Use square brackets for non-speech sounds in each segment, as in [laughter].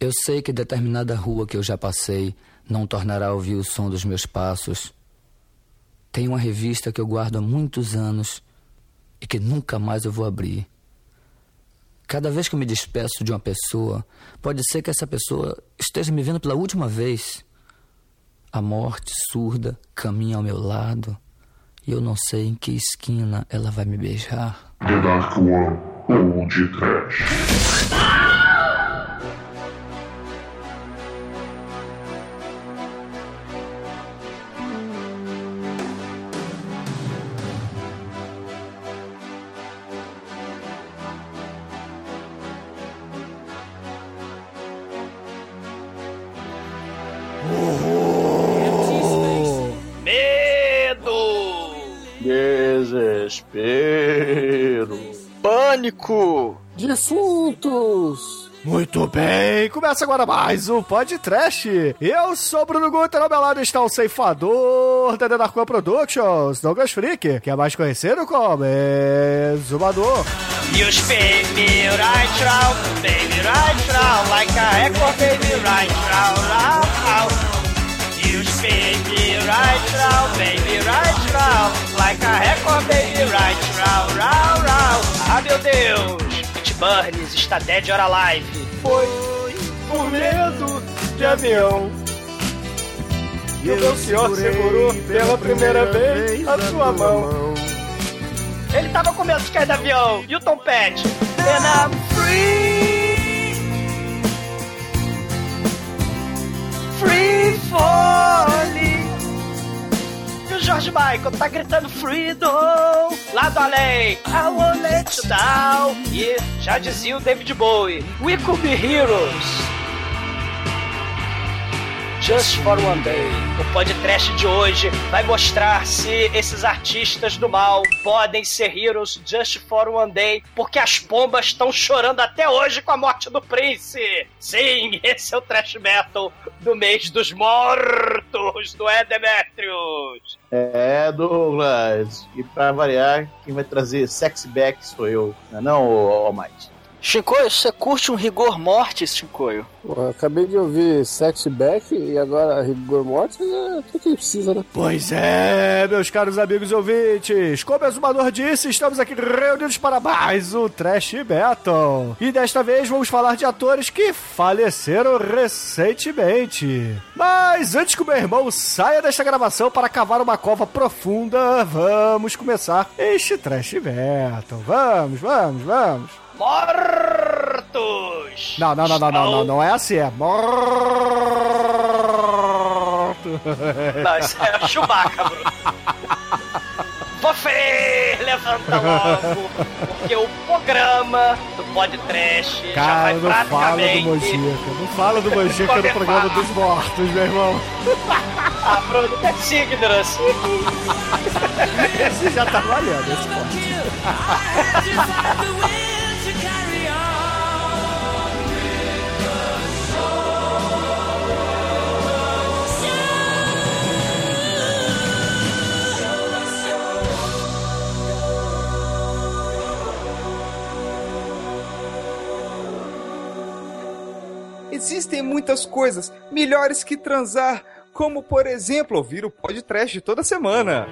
Eu sei que determinada rua que eu já passei não tornará a ouvir o som dos meus passos. Tem uma revista que eu guardo há muitos anos e que nunca mais eu vou abrir. Cada vez que eu me despeço de uma pessoa, pode ser que essa pessoa esteja me vendo pela última vez. A morte surda caminha ao meu lado e eu não sei em que esquina ela vai me beijar. The Dark One ou de Trash. Bem, começa agora mais um podcast. Eu sou Bruno Guter, ao meu lado está o ceifador da One Productions, Douglas Freak, que é mais conhecido como Exumador. You spin me right round, baby right round, like a record, baby right round, round, round. You spin me right round, baby right round, like a record, baby right round, round, round. Ah, meu Deus! Burns está dead or alive. Foi por medo de avião. E o meu senhor segurou pela primeira vez a sua mão. Ele tava com medo de cair do avião. E o Tom Petty? And I'm free. Free falling. O George Michael tá gritando freedom. Lá do além. I won't let you down. E já dizia o David Bowie. We could be heroes. Just for One Day. O podcast de hoje vai mostrar se esses artistas do mal podem ser heroes just for one day, porque as pombas estão chorando até hoje com a morte do Prince. Sim, esse é o trash metal do mês dos mortos, do é Demetrius. É, Douglas. E pra variar, quem vai trazer sexy back sou eu. Não é não, Almighty? Chicoio, você curte um rigor mortis, Chicoio? Pô, acabei de ouvir Sexy Back e agora Rigor Mortis, é o que precisa, né? Pois é, meus caros amigos e ouvintes, como o Exumador disse, estamos aqui reunidos para mais um Trash Metal. E desta vez vamos falar de atores que faleceram recentemente. Mas antes que o meu irmão saia desta gravação para cavar uma cova profunda, vamos começar este Trash Metal. Vamos, vamos, vamos. Mortos! Não, não, não, não, não, não, não é assim, é morto. Não, isso é a Chewbacca, Bruno. Você levanta logo, porque o programa do podcast já Cara, vai não fala do. Mojica. Não fala do Mojica no programa dos mortos, meu irmão. Ah, Bruno, é Signos. Esse já tá valendo, esse pode. Existem muitas coisas melhores que transar, como por exemplo ouvir o podcast toda semana.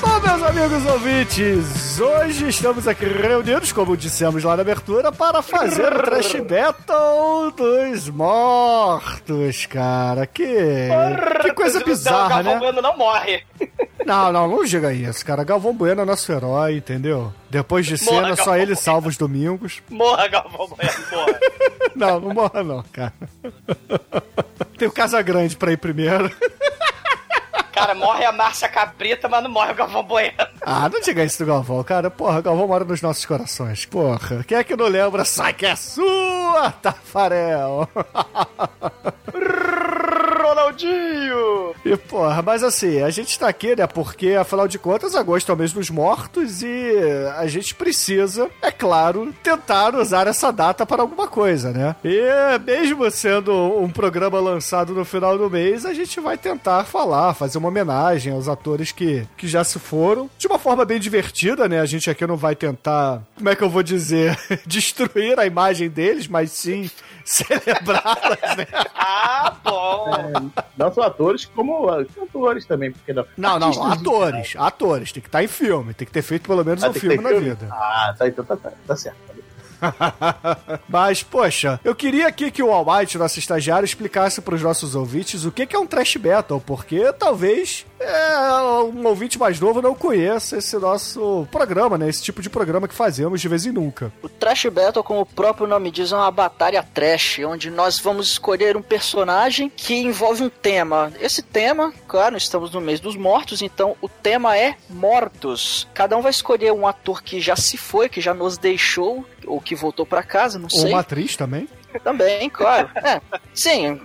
Bom, meus amigos ouvintes, hoje estamos aqui reunidos, como dissemos lá na abertura, para fazer o Trash Battle dos Mortos, cara. Que, que coisa bizarra, né? Não morre. Não, não, não diga isso, cara. Galvão Bueno é nosso herói, entendeu? Depois de Morra, cena, só Galvão ele salva os domingos. Morra, Galvão Bueno, morra. [laughs] Não, não morra não, cara. Tem o Casa Grande pra ir primeiro. Cara, morre a Márcia Cabrita, mas não morre o Galvão Bueno. Ah, não diga isso do Galvão, cara. Porra, Galvão mora nos nossos corações. Porra, quem é que não lembra? Sai que é sua, Tafarel. [laughs] Ronaldinho! E porra, mas assim, a gente tá aqui, né? Porque afinal de contas, agosto é o mês dos mortos e a gente precisa, é claro, tentar usar essa data para alguma coisa, né? E mesmo sendo um programa lançado no final do mês, a gente vai tentar falar, fazer uma homenagem aos atores que, que já se foram, de uma forma bem divertida, né? A gente aqui não vai tentar, como é que eu vou dizer, [laughs] destruir a imagem deles, mas sim [laughs] celebrá-las, né? Ah, bom! Não só atores, como cantores também, porque não. Não, não, Artistas atores, atores. Tem que estar em filme, tem que ter feito pelo menos Ah, um filme na filme? vida. Ah, tá, então tá, tá, tá certo. [laughs] Mas, poxa, eu queria aqui que o Almighty, nosso estagiário, explicasse para os nossos ouvintes o que é um trash battle, porque talvez é, um ouvinte mais novo não conheça esse nosso programa, né? Esse tipo de programa que fazemos de vez em nunca. O Trash Battle, como o próprio nome diz, é uma batalha trash, onde nós vamos escolher um personagem que envolve um tema. Esse tema, claro, estamos no mês dos mortos, então o tema é mortos. Cada um vai escolher um ator que já se foi, que já nos deixou, ou que voltou pra casa, não Ou sei. uma atriz também. Também, claro. [laughs] É, sim,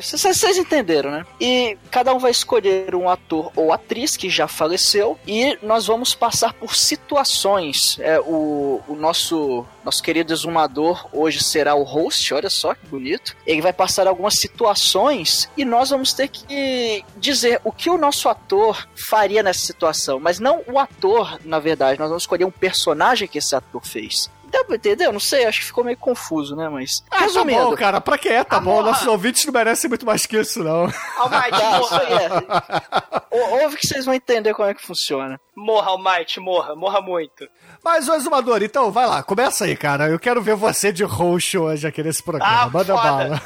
vocês entenderam, né? E cada um vai escolher um ator ou atriz que já faleceu e nós vamos passar por situações. É, o, o nosso nosso querido exumador hoje será o host, olha só que bonito. Ele vai passar algumas situações e nós vamos ter que dizer o que o nosso ator faria nessa situação, mas não o ator, na verdade. Nós vamos escolher um personagem que esse ator fez. Deu pra entender? Eu não sei, acho que ficou meio confuso, né? Mas. Ah, tá bom, cara. Pra que é? Tá bom. Amor. Nossos ouvintes não merecem muito mais que isso, não. Almighty, isso aí morra! é. Ou- Ouve que vocês vão entender como é que funciona. Morra, Almighty, morra, morra muito. Mas, ô Exumador, então, vai lá. Começa aí, cara. Eu quero ver você de roxo hoje aqui nesse programa. Ah, Manda foda. bala.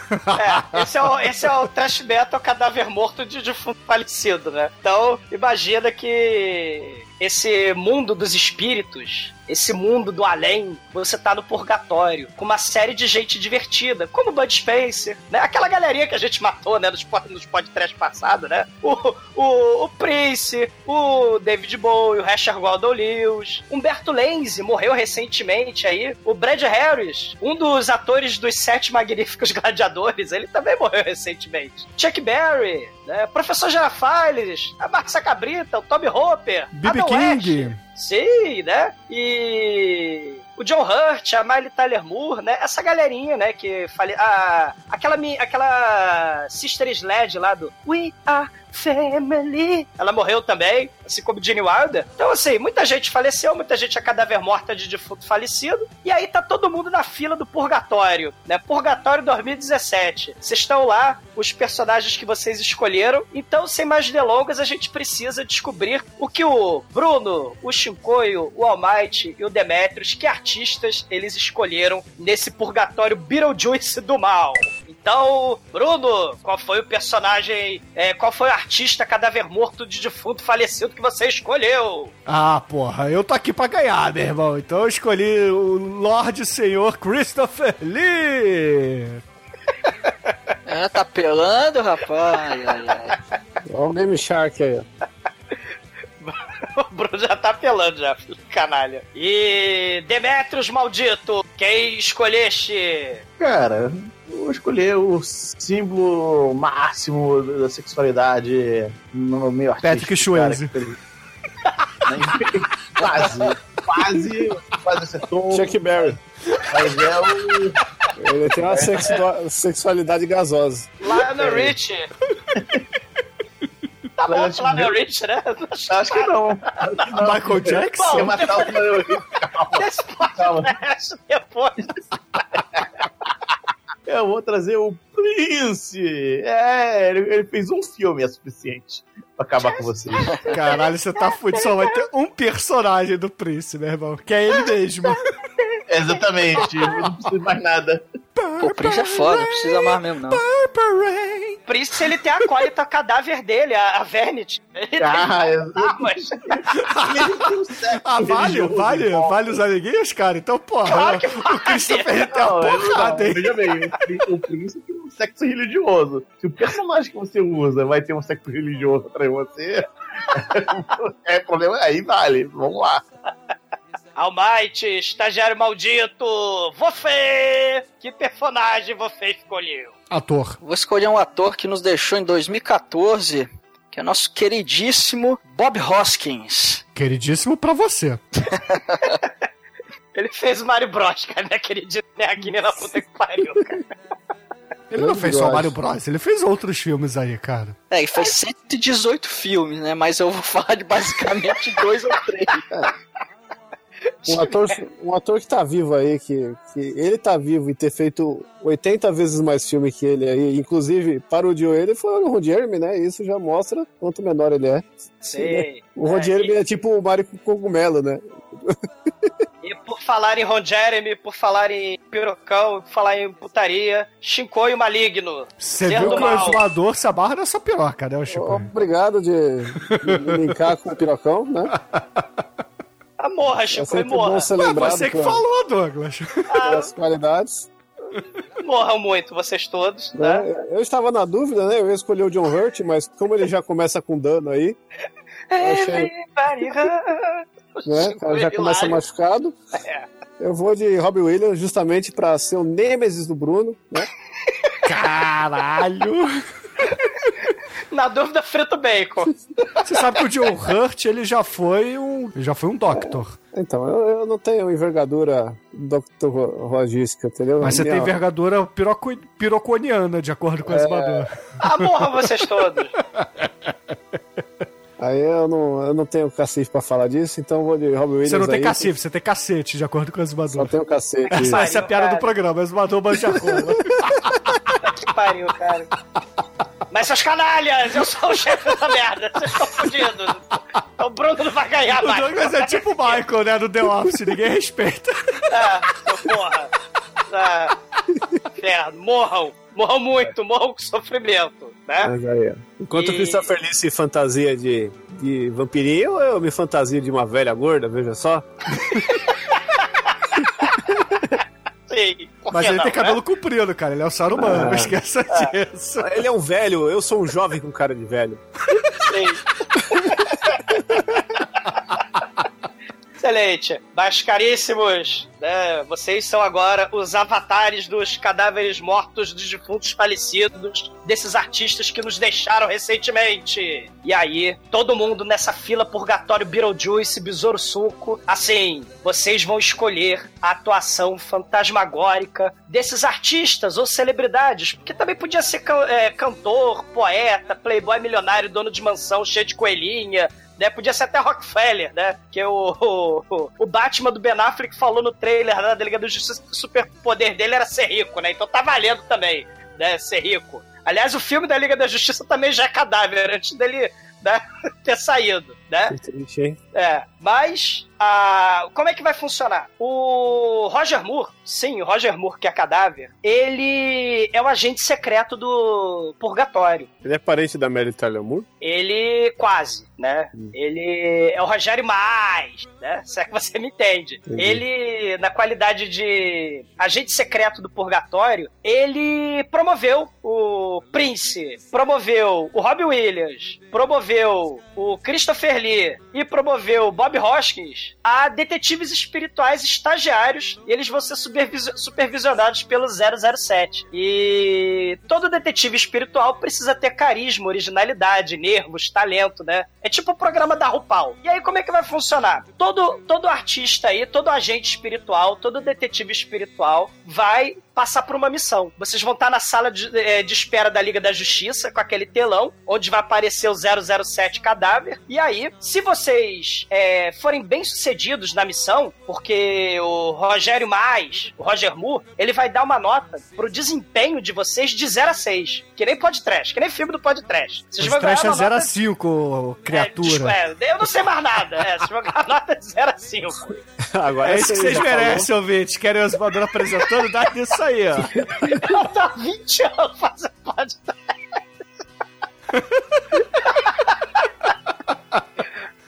É, [laughs] esse é o, esse é o trash metal cadáver morto de defunto falecido, né? Então, imagina que esse mundo dos espíritos, esse mundo do além, você tá no purgatório, com uma série de gente divertida, como Bud Spencer, né? Aquela galerinha que a gente matou, né, nos, nos podcasts passados, né? O, o, o Prince, o David Bowie, o Rasher Gordon Lewis, Humberto Lenzi morreu recentemente aí, o Brad Harris, um dos atores dos Sete Magníficos [laughs] Gladiadores, ele também morreu recentemente. Chuck Berry, né? Professor Girafales, a Marcia Cabrita, o Tommy Hopper, B.B. King. West. Sim, né? E o John Hurt, a Miley Tyler Moore, né? Essa galerinha, né? Que fale... a, aquela, aquela Sister Sledge lá do We Are Family. Ela morreu também, assim como Gene Wilder. Então, assim, muita gente faleceu, muita gente é cadáver morta de defunto falecido. E aí tá todo mundo na fila do Purgatório, né? Purgatório 2017. Vocês estão lá, os personagens que vocês escolheram. Então, sem mais delongas, a gente precisa descobrir o que o Bruno, o Shinkoio, o Almighty e o Demetrius, que artistas eles escolheram nesse Purgatório Beetlejuice do mal. Então, Bruno, qual foi o personagem, é, qual foi o artista cadáver morto de defunto falecido que você escolheu? Ah, porra, eu tô aqui pra ganhar, meu irmão. Então eu escolhi o Lorde Senhor Christopher Lee. [laughs] É, tá pelando, rapaz. Olha o Meme Shark aí. ó. [laughs] O Bruno já tá apelando já, filho canalha. E Demetrius maldito, quem escolheste? Cara, escolher o símbolo máximo da sexualidade no meio artístico. Patrick ele- quase, quase, quase acertou. Chuck Berry. Mas é o. Ele tem uma sexua- sexualidade gasosa. Lionel Rich. Tá bom, Lionel Lionel Rich, né? Acho que não. Acho que não. Michael Jackson? Quer matar o Lionel. Desse Calma. podcast depois. Eu vou trazer o Prince. É, ele, ele fez um filme, é suficiente pra acabar com vocês. Caralho, você tá fudido. Só vai ter um personagem do Prince, meu irmão. Que é ele mesmo. Exatamente, eu não preciso mais nada. Pô, o Prince é foda, não precisa mais mesmo, não. Purple Rain. Prince, ele tem a acólita cadáver dele, a, a Vanity. Ele tem Ah, é- armas. [laughs] Ah, vale, vale, vale os amiguinhos, cara? Então, porra, Claro que o Christopher tem Não, uma ele- porrada, não, hein? veja bem, o Prin- o Prince tem um sexo religioso. Se o personagem que você usa vai ter um sexo religioso pra você, [laughs] é problema aí, vale. Vamos lá. Almighty, estagiário maldito, você! Que personagem você escolheu? Ator. Vou escolher um ator que nos deixou em 2014, que é nosso queridíssimo Bob Hoskins. Queridíssimo pra você. [laughs] Ele fez o Mario Bros, cara, né, querido? É aqui na puta que pariu, cara. Ele não fez só Mario Bros, ele fez outros filmes aí, cara. É, ele fez 118 filmes, né? Mas eu vou [laughs] falar de basicamente dois ou três. Um ator, um ator que tá vivo aí, que, que ele tá vivo e ter feito 80 vezes mais filme que ele aí, inclusive parodiou ele, foi o Ron Jeremy, né? Isso já mostra quanto menor ele é. Sei. [laughs] O Ron É, Jeremy e- é tipo o Mario com cogumelo, né? [laughs] E por falar em Ron Jeremy, por falar em pirocão, por falar em putaria, Shinkoi o Maligno. Você viu que o mal. exumador se abarra nessa piroca, né, o Chico? Obrigado de, linkar com o pirocão, né? [laughs] Ah, morra, É Shinkoi, sempre morra. bom ser Ué, lembrado você que falou, Douglas. pelas qualidades. Morram muito, vocês todos, Né? né? Eu estava na dúvida, né? Eu ia escolher o John Hurt, mas como ele já começa com dano aí, É, achei- [laughs] né? O cara já começa machucado. É. Eu vou de Robbie Williams justamente para ser o nêmesis do Bruno, né? Caralho! [laughs] Na dúvida, frito bacon. Você sabe que o John Hurt, ele já foi um. já foi um Doctor. Então, eu, eu não tenho envergadura Dr. Ro- Logística, entendeu? Mas você Minha- tem envergadura piroco, piroconiana, de acordo com o exumador. Ah, morram vocês todos. Aí eu não, eu não tenho cacete pra falar disso, então vou de Robbie Williams Você não tem aí, cacete, você tem cacete, de acordo com o Só exumador. tenho cacete. Essa, essa é a piada cara. do programa, exumador banja rola. [laughs] Que pariu, cara. Mas seus canalhas, eu sou o chefe dessa merda. Vocês estão fodidos. O Bruno não vai ganhar O mais. Douglas é tipo o Michael, né, do The Office, ninguém respeita. É, seu porra. É. Inferno, morram. Morram muito, morram com sofrimento, né? Mas aí. Enquanto E- o Christopher Lee se fantasia de, de vampirinho, eu me fantasia de uma velha gorda, veja só. [laughs] Sim, Mas que ele não, tem né? cabelo comprido, cara, ele é o Saruman, não Ah. esqueça disso. Ele é um velho, eu sou um jovem com cara de velho. Sim. Excelente. Mas, caríssimos, né, vocês são agora os avatares dos cadáveres mortos dos defuntos falecidos, desses artistas que nos deixaram recentemente. E aí, todo mundo nessa fila purgatório Beetlejuice, Besouro Suco, assim, vocês vão escolher a atuação fantasmagórica desses artistas ou celebridades, porque também podia ser can- é, cantor, poeta, playboy milionário, dono de mansão cheio de coelhinha, né? Podia ser até Rockefeller, né? Que o, o, o Batman do Ben Affleck falou no trailer né, da Liga da Justiça que o superpoder dele era ser rico, né? Então tá valendo também, né? Ser rico. Aliás, o filme da Liga da Justiça também já é cadáver, antes dele né, [laughs] ter saído, né? Que triste, hein? É, mas a, como é que vai funcionar? O Roger Moore, sim, o Roger Moore, que é cadáver, ele é o agente secreto do Purgatório. Ele é parente da Mary Tyler Moore? Ele quase, né? Ele é o Rogério Mais, né? Se é que você me entende. Ele, na qualidade de agente secreto do Purgatório, ele promoveu o Prince, promoveu o Robbie Williams, promoveu o Christopher Lee e promoveu Bob Hoskins a detetives espirituais estagiários e eles vão ser supervisi- supervisionados pelo 007. E todo detetive espiritual precisa ter carisma, originalidade, nervos, talento, né? É tipo o programa da RuPaul. E aí como é que vai funcionar? Todo, todo artista aí, todo agente espiritual, todo detetive espiritual vai passar por uma missão. Vocês vão estar na sala de, eh, de espera da Liga da Justiça, com aquele telão, onde vai aparecer o 007 cadáver. E aí, se vocês eh, forem bem-sucedidos na missão, porque o Rogério Mais, o Roger Moore, ele vai dar uma nota pro desempenho de vocês de 0 a 6. Que nem podcast, que nem filme do podcast. Vocês Os vão ganhar trash é uma 0 a nota 5, é, criatura. é, eu não sei mais nada. É, vocês vão ganhar nota de 0 a 5. Agora É isso que você vocês merecem, ouvintes. Querem o exumador apresentando? Dá nisso aí, ó. Ela tá há 20 anos fazendo podcast.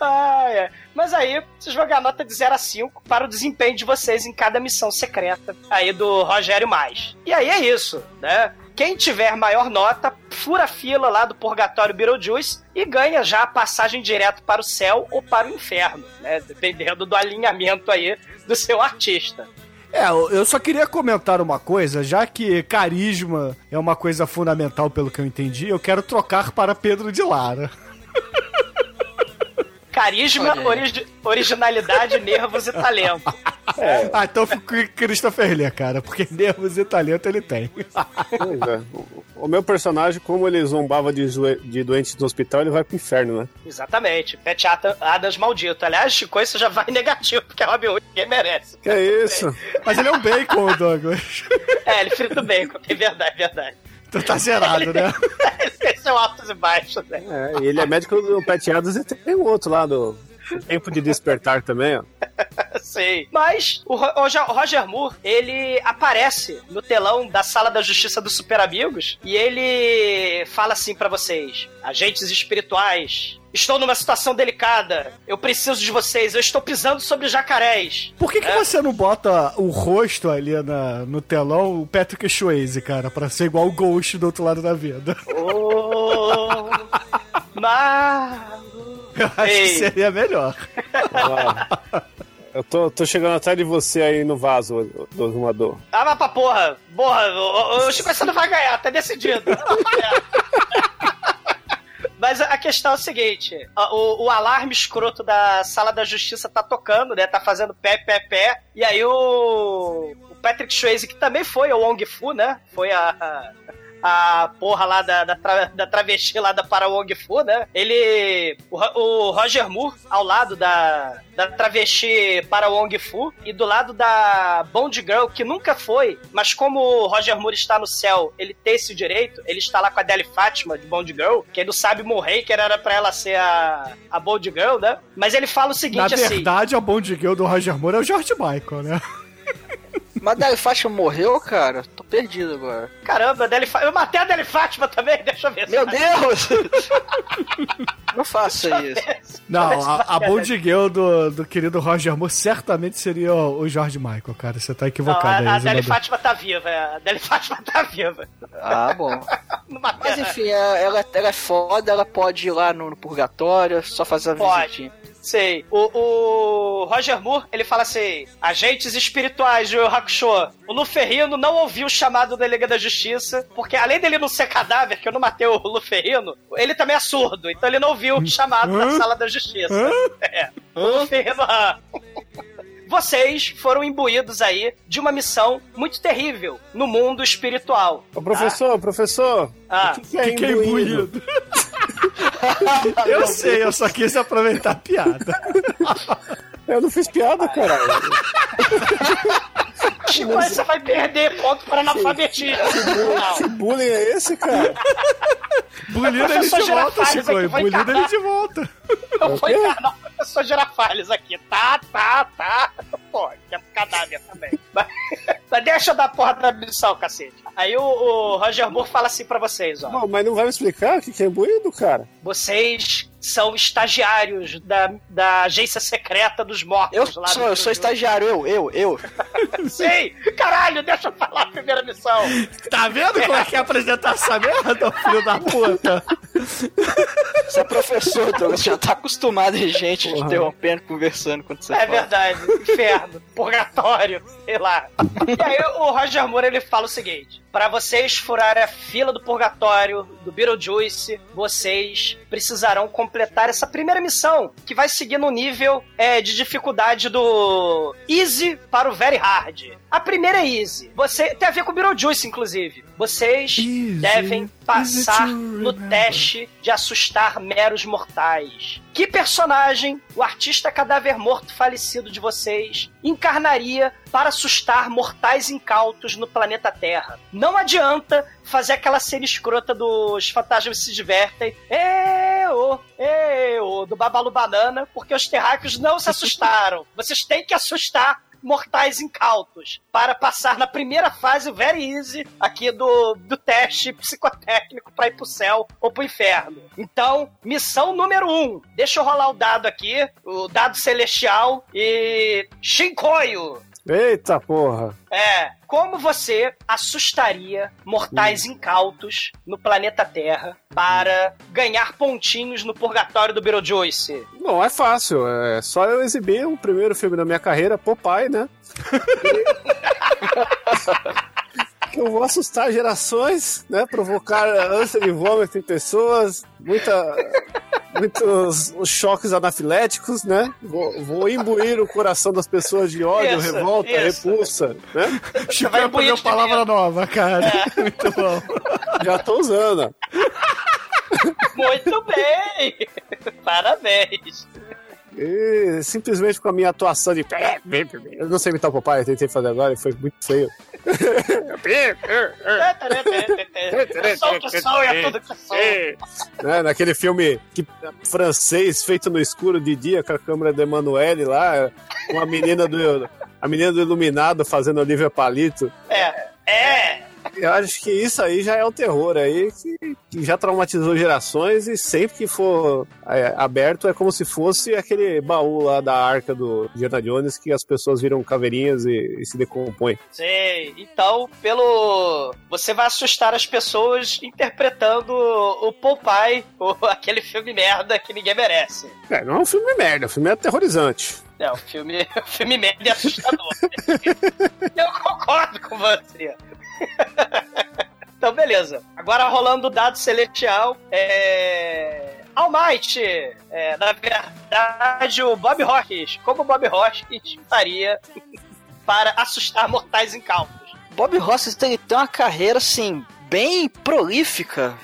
Ai, ai. Mas aí, vocês vão ganhar nota de 0 a 5 para o desempenho de vocês em cada missão secreta aí do Rogério Mais. E aí é isso, né? Quem tiver maior nota, fura a fila lá do Purgatório Beetlejuice e ganha já a passagem direto para o céu ou para o inferno, né? Dependendo do alinhamento aí do seu artista. É, eu só queria comentar uma coisa, já que carisma é uma coisa fundamental pelo que eu entendi, eu quero trocar para Pedro de Lara. [laughs] Carisma, origi- originalidade, nervos e talento. [laughs] Ah, então eu fico com Christopher Lee, cara, porque [laughs] nervos e talento ele tem. Pois é. O- meu personagem, como ele zombava de, de doentes no hospital, ele vai pro inferno, né? Exatamente. Adam- Adams maldito. Aliás, Chico, isso já vai [laughs] negativo, porque é Robin Hood ninguém merece. Que é isso? Mas ele é um bacon, Douglas. É, ele frita o bacon, é verdade, é verdade. Então tá zerado, né? [laughs] Esse é o altos e baixos, né? É, e ele é médico do Pat Adams e tem um outro lá do Tempo de Despertar também, ó. [laughs] Sei. Mas o Ro- Roger, o Roger Moore, ele aparece no telão da Sala da Justiça dos Super Amigos e ele fala assim pra vocês: agentes espirituais. Estou numa situação delicada. Eu preciso de vocês. Eu estou pisando sobre jacarés. Por que, que É. você não bota o rosto ali na, no telão, o Patrick Swayze, cara, pra ser igual o Ghost do outro lado da vida? [laughs] Oh, mago. Eu acho Ei. que seria melhor. Eu tô, tô chegando atrás de você aí no vaso, do arrumador. Ah, mas pra porra. Porra, o, o, o Chico você não vai ganhar, tá decidido. [laughs] Mas a- questão é o seguinte: o, o alarme escroto da sala da justiça tá tocando, né? Tá fazendo pé, pé, pé. E aí o, o Patrick Swayze, que também foi o Wong Fu, né? Foi a. a a porra lá da, da, tra- da travesti lá da para Wong Fu, né? Ele. O, o Roger Moore, ao lado da, da travesti para Wong Fu, e do lado da Bond Girl, que nunca foi, mas como o Roger Moore está no céu, ele tem esse direito, ele está lá com a Deli Fátima de Bond Girl, que ele não sabe morrer, que era pra ela ser a, a Bond Girl, né? Mas ele fala o Na seguinte assim. verdade, a Bond Girl do Roger Moore é o George Michael, né? Mas Dali Fátima morreu, cara? Tô perdido agora. Caramba, a Deli Fá- eu matei a Deli Fátima também, [laughs] deixa eu ver. Meu Deus! [laughs] Não faça isso. Não, a, a do, do querido Roger Moore certamente seria o, o George Michael, cara. Você tá Não, equivocado a, a aí, Deli Zelador. Fátima tá viva, a Deli Fátima tá viva. Ah, bom. [laughs] Não Mas a- enfim, é- ela, ela é foda, ela pode ir lá no, no purgatório, só fazer a Pode. visitinha. Sei. O, o Roger Moore, ele fala assim: agentes espirituais de Hakusho. O Luferrino não ouviu o chamado da Liga da Justiça, porque além dele não ser cadáver, que eu não matei o Luferrino, ele também é surdo, então ele não ouviu o chamado da? Sala da Justiça. [laughs] É. O Luferrino. ah. Vocês foram imbuídos aí de uma missão muito terrível no mundo espiritual. Ô, professor, professor, Ah, o que, que é Que que é imbuído? imbuído? [laughs] [laughs] eu sei, eu só quis aproveitar a piada. Eu não fiz piada, caralho. [laughs] Chico, você vai perder ponto para analfabetismo. Que bullying é esse, cara? Bullying ele de volta, Chico. Bullying ele de volta. Eu vou encarnar o professor Girafales aqui. Tá, tá, tá. Pô, que é um cadáver também. Deixa eu dar a porra da missão, cacete. Aí o, o Roger Moore fala assim pra vocês, ó. Não, mas não vai me explicar o que, que é imbuído, cara? Vocês são estagiários da, da agência secreta dos mortos Eu lá sou, eu sou estagiário, eu, eu, eu. Sei! [laughs] Caralho, deixa eu falar a primeira missão. Tá vendo como é que é apresentar essa merda, [laughs] filho da puta? Você é professor, Douglas, já tá acostumado a gente te Porra. interrompendo, conversando quando você É fala. verdade. Inferno, purgatório, sei lá. E aí o Roger Moore ele fala o seguinte: para vocês furarem a fila do purgatório do Beetlejuice, vocês precisarão completar essa primeira missão, que vai seguir no nível é, de dificuldade do easy para o very hard. A primeira é easy. Você tem a ver com o Beetlejuice, inclusive. Vocês Easy, devem passar no teste de assustar meros mortais. Que personagem o artista cadáver morto falecido de vocês encarnaria para assustar mortais incautos no planeta Terra? Não adianta fazer aquela cena escrota dos fantasmas se divertem. Eo, eo, do Babalu Banana, porque os terráqueos não se assustaram. [laughs] Vocês têm que assustar mortais incautos para passar na primeira fase very easy aqui do, do teste psicotécnico para ir pro céu ou pro inferno. Então, missão número um. Deixa eu rolar o dado aqui, o dado celestial e Shinkoio. Eita porra. É, como você assustaria mortais incautos no planeta Terra para ganhar pontinhos no purgatório do Beetlejuice? Não, é fácil. É só eu exibir o primeiro filme da minha carreira, Popeye, né? que [laughs] eu vou assustar gerações, né? Provocar ânsia de vômito em pessoas, muita, muitos choques anafiléticos, né? Vou, vou imbuir o coração das pessoas de ódio, Isso, revolta, isso. repulsa, né? Chico vai vai aprender bonito palavra nova, cara. [laughs] Muito bom. Já tô usando. Muito bem! Parabéns! E simplesmente com a minha atuação de. Eu não sei imitar o papai, eu tentei fazer agora e foi muito feio. [laughs] Né, naquele filme que, francês feito no escuro de dia com a câmera de Emanuele lá, com a menina do. A menina do Iluminado fazendo Olivia Palito. É, é! Eu acho que isso aí já é o terror aí, que, já traumatizou gerações e sempre que for é, aberto é como se fosse aquele baú lá da arca do Indiana Jones que as pessoas viram caveirinhas e, e se decompõem. Sei. Então, pelo. Você vai assustar as pessoas interpretando o Popeye, [laughs] o- aquele filme merda que ninguém merece. É, não é um filme merda, o filme é aterrorizante. É, o filme, [laughs] o filme merda é assustador. [laughs] Eu concordo com você. [laughs] Então, beleza. Agora rolando o dado celestial, é. Almighty! É, na verdade, o Bob Hawkins. Como o Bob Hawkins faria [laughs] para assustar mortais incautos? Bob Hoskins tem, tem uma carreira, assim, bem prolífica.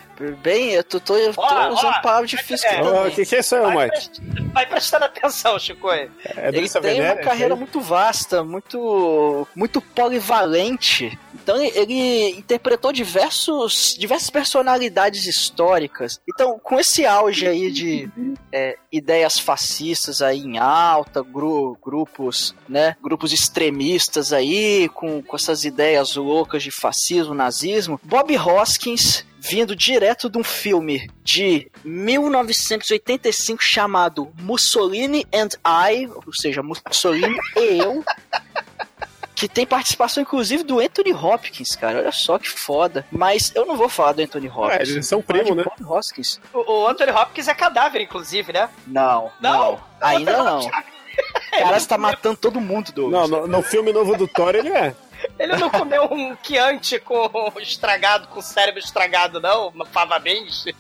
Bem, eu tô, tô, tô Ó, usando palavras difíceis é, O que, que é isso aí, Vai, vai prestando atenção, Chico. É Ele Doença tem uma venérea, carreira muito vasta, muito, muito polivalente. Então ele- interpretou diversos, diversas personalidades históricas. Então, com esse auge aí de é, ideias fascistas aí em alta, gru- grupos, né, grupos extremistas aí com, com essas ideias loucas de fascismo, nazismo, Bob Hoskins vindo direto de um filme de 1985 chamado Mussolini and I, ou seja, Mussolini e eu, [laughs] que tem participação inclusive do Anthony Hopkins, cara. Olha só que foda. Mas eu não vou falar do Anthony Hopkins. É, eles são primo, né? Bob Hoskins. O, o Anthony Hopkins é cadáver, inclusive, né? Não, Não? não. Ainda não. O cara está matando todo mundo, Não, Douglas. no, no filme novo do Thor ele é. Ele não comeu um Chianti com estragado, com cérebro estragado, não? Uma fava bens? [laughs]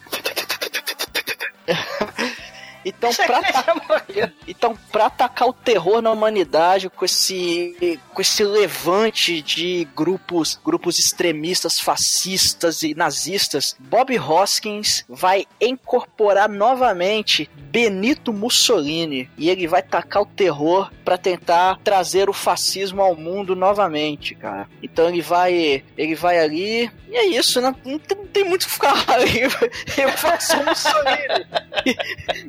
Então, pra, [laughs] ta- então, pra atacar o terror na humanidade com esse, com esse levante de grupos, grupos extremistas, fascistas e nazistas, Bob Hoskins vai incorporar novamente Benito Mussolini e ele vai tacar o terror pra tentar trazer o fascismo ao mundo novamente, cara. Então ele vai, ele vai ali e é isso, né? não, tem, não tem muito o que ficar ali. [laughs] Eu faço [laughs] Mussolini.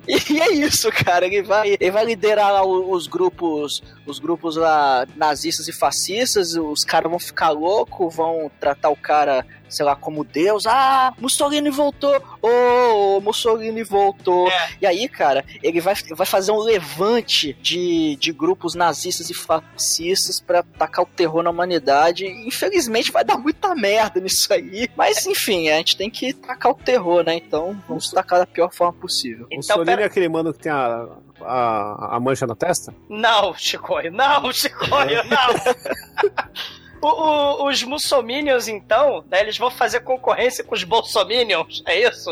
E [laughs] é isso, cara. Ele vai, ele vai liderar lá os grupos, os grupos lá nazistas e fascistas. Os caras vão ficar loucos, vão tratar o cara, sei lá, como Deus. Ah, Mussolini voltou. Oh, Mussolini voltou. É. E aí, cara, ele vai, vai fazer um levante de, de grupos nazistas e fascistas pra tacar o terror na humanidade. Infelizmente vai dar muita merda nisso aí. Mas enfim, a gente tem que tacar o terror, né? Então vamos tacar da pior forma possível. O Então, Solino pera- é aquele mano que tem a, a, a mancha na testa? Não, Chicoio, não, Chicoio, não. [laughs] O- o- os muçulminions, então, né, eles vão fazer concorrência com os bolsominions, é isso?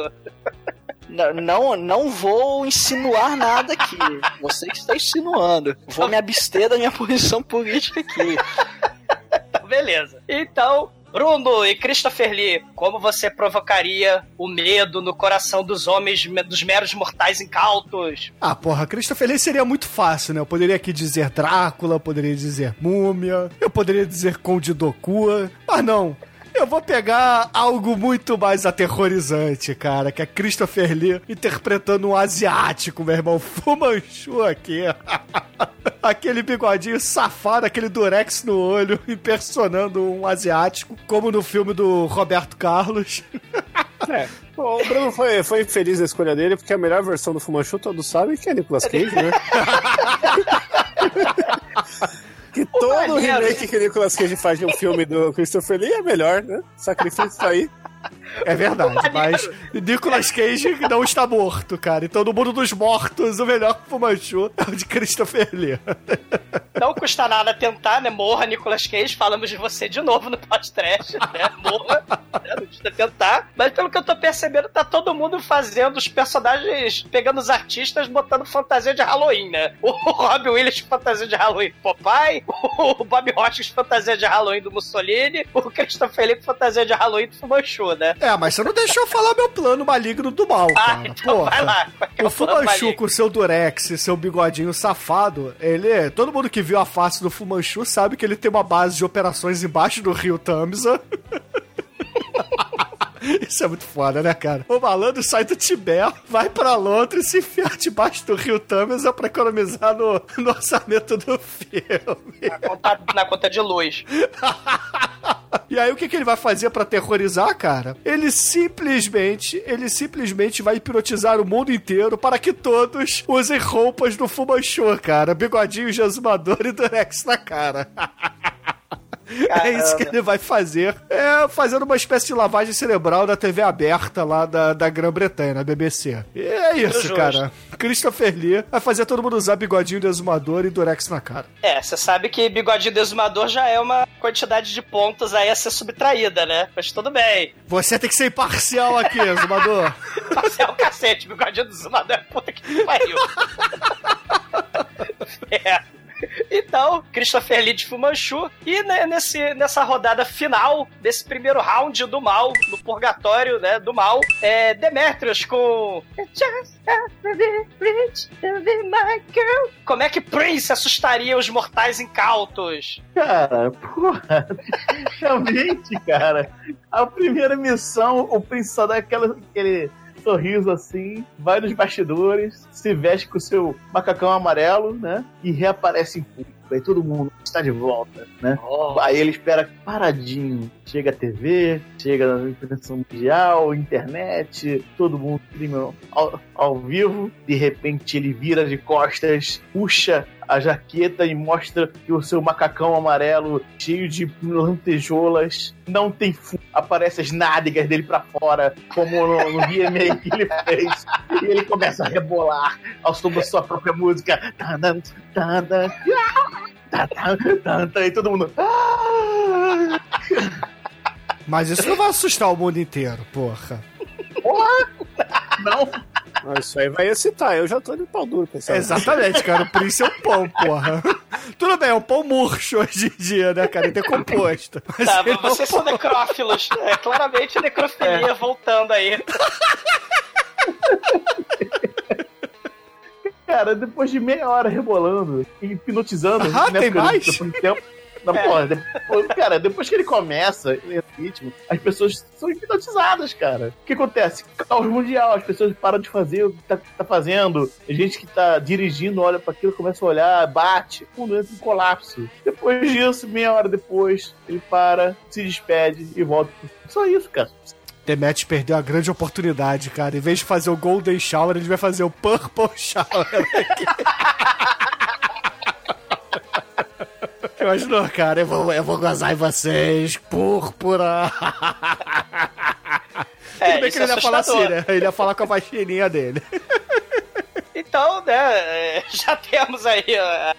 N- Não, não vou insinuar nada aqui. Você que está insinuando. Vou me abster da minha posição política aqui. Beleza. Então, Bruno e Christopher Lee, como você provocaria o medo no coração dos homens, me- dos meros mortais incautos? Ah, porra, Christopher Lee seria muito fácil, né? Eu poderia aqui dizer Drácula, poderia dizer Múmia, eu poderia dizer Conde Dokua, mas não. Eu vou pegar algo muito mais aterrorizante, cara, que é Christopher Lee interpretando um asiático, meu irmão, Fumanchu aqui. [laughs] aquele bigodinho safado, aquele durex no olho, impersonando um asiático, como no filme do Roberto Carlos. [laughs] É. O Bruno foi, foi infeliz na escolha dele, porque a melhor versão do Fumanchu todos sabem que é Nicolas Cage, né? [laughs] Que todo remake que o Nicolas Cage faz de um filme do Christopher Lee é melhor, né? Sacrifício isso aí. É verdade, mas Nicolas Cage não está morto, cara. Então, no mundo dos mortos, o melhor Fumanchu é o de Christopher Lee. Não custa nada tentar, né? Morra, Nicolas Cage. Falamos de você de novo no podcast, né? Morra. né? Não custa tentar. Mas pelo que eu tô percebendo, tá todo mundo fazendo os personagens, pegando os artistas, botando fantasia de Halloween, né? O Robbie Williams fantasia de Halloween do Popeye, o Bob Hoskins fantasia de Halloween do Mussolini, o Christopher Lee fantasia de Halloween do Fumanchu, né? É, mas você não deixou eu falar meu plano maligno do mal, Ah, cara. então Porra. vai lá. É O Fumanchu com seu durex e seu bigodinho safado, ele. Todo mundo que viu a face do Fumanchu sabe que ele tem uma base de operações embaixo do rio Tamsa. [laughs] Isso é muito foda, né, cara? O malandro sai do Tibete, vai pra Londres e se enfiar debaixo do rio Tamsa pra economizar no, no orçamento do filme. Na conta, na conta de luz. [laughs] [laughs] E aí o que, que ele vai fazer pra aterrorizar, cara? Ele simplesmente, ele simplesmente vai hipnotizar o mundo inteiro para que todos usem roupas do Fumanchu, cara. Bigodinho, jesumador e durex na cara. [laughs] É isso que ele vai fazer. É fazendo uma espécie de lavagem cerebral da TV aberta lá da, da Grã-Bretanha, na BBC. E é isso, Justo. cara. Christopher Lee vai fazer todo mundo usar bigodinho desumador e durex na cara. É, você sabe que bigodinho desumador já é uma quantidade de pontos aí a ser subtraída, né? Mas tudo bem. Você tem que ser imparcial aqui, [laughs] exumador. O cacete, bigodinho desumador é puta que pariu. [laughs] é. [laughs] Então, Christopher Lee de Fumanchu. E né, nesse, nessa rodada final, desse primeiro round do mal, do purgatório, né, do mal, é Demetrius com... Como é que Prince assustaria os mortais incautos? Cara, porra, [laughs] realmente, cara, a primeira missão, o Prince só dá aquela, aquele sorriso assim, vai nos bastidores, se veste com o seu macacão amarelo, né? E reaparece em público. Aí todo mundo está de volta, né? Aí ele espera paradinho. Chega a TV, chega a imprensa mundial, internet, todo mundo ao, ao vivo. De repente ele vira de costas, puxa a jaqueta e mostra que o seu macacão amarelo, cheio de lantejoulas, não tem fundo. Aparece as nádegas dele pra fora, como no, no VMA que ele fez. E ele começa a rebolar ao som da sua própria música. E todo mundo. Mas isso não vai assustar o mundo inteiro, porra. Não, Ah, Isso aí vai excitar, eu já tô de pau duro pensando. Exatamente, cara. O Prince é um pão, porra. [laughs] Tudo bem, é um pão murcho hoje em dia, né, cara? Ele é composto. Mas Tá, é um vocês são necrófilos. É, claramente necrofilia voltando aí. Cara, depois de meia hora rebolando e hipnotizando. Ah, né, tem mais? Depois de tempo, não, É. porra, depois- cara, depois que ele começa esse ritmo, as pessoas são hipnotizadas, cara. O que acontece? Caos mundial, as pessoas param de fazer o que tá, tá fazendo. A gente que tá dirigindo olha para aquilo, começa a olhar, bate, o mundo entra em colapso. Depois disso, meia hora depois, ele para, se despede e volta. Só isso, cara. Demet perdeu a grande oportunidade, cara. Em vez de fazer o Golden Shower, ele vai fazer o Purple Shower. [laughs] Imaginou, cara? Eu vou, eu vou gozar em vocês, púrpura. [laughs] É, Tudo bem que isso ele é ia falar assim, né? Ele ia falar com a baixinha dele. [laughs] Então, né, é, já temos aí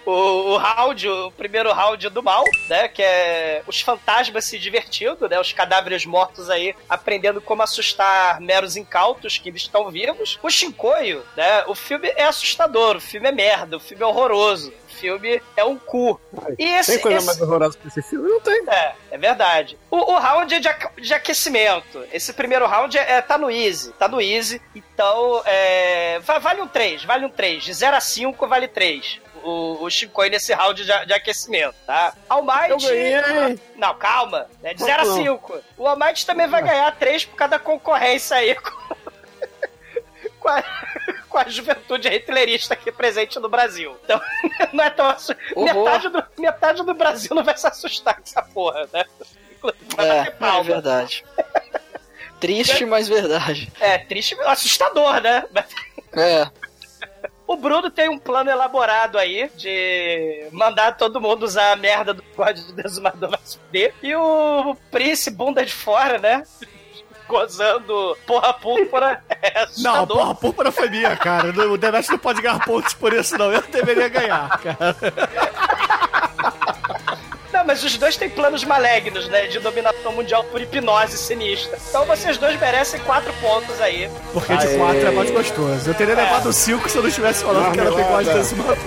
ó, o, o round, o primeiro round do mal, né, que é os fantasmas se divertindo, né, os cadáveres mortos aí aprendendo como assustar meros incautos que ainda estão vivos. O Shinkoio, né, o filme é assustador, o filme é merda, o filme é horroroso. Filme é um cu. E esse, Tem coisa esse- mais horrorosa que esse filme? Não tem. é, é verdade. O, o round é de, de aquecimento. Esse primeiro round é, é- tá no easy. Tá no easy. Então, é, va- vale um 3, vale um 3. De 0 a 5, vale 3. O, o Shinkoi nesse round de, de aquecimento, tá? Almighty... Eu ganhei. Não, calma. É de 0 a Não. 5. O Almighty também vai ganhar 3 por causa da concorrência aí com, [laughs] com a, com a juventude hitlerista aqui presente no Brasil. Então, [laughs] não é tão... assu-. Metade do, metade do Brasil não vai se assustar com essa porra, né? É, é verdade. Triste, mas verdade. É, triste, assustador, né? É. O Bruno tem um plano elaborado aí de mandar todo mundo usar a merda do código do Desumador vai se fuder. E o Prince, bunda de fora, né? Gozando porra púrpura. É Não, porra, púrpura foi minha, cara. O The West não pode ganhar pontos por isso, não. Eu deveria ganhar, cara. Não, mas os dois têm planos malignos, né? De dominação mundial por hipnose sinistra. Então vocês dois merecem quatro pontos aí. Porque de Aê. quatro é mais gostoso. Eu teria levado cinco se eu não tivesse falado que era Marmelada. desse mapa.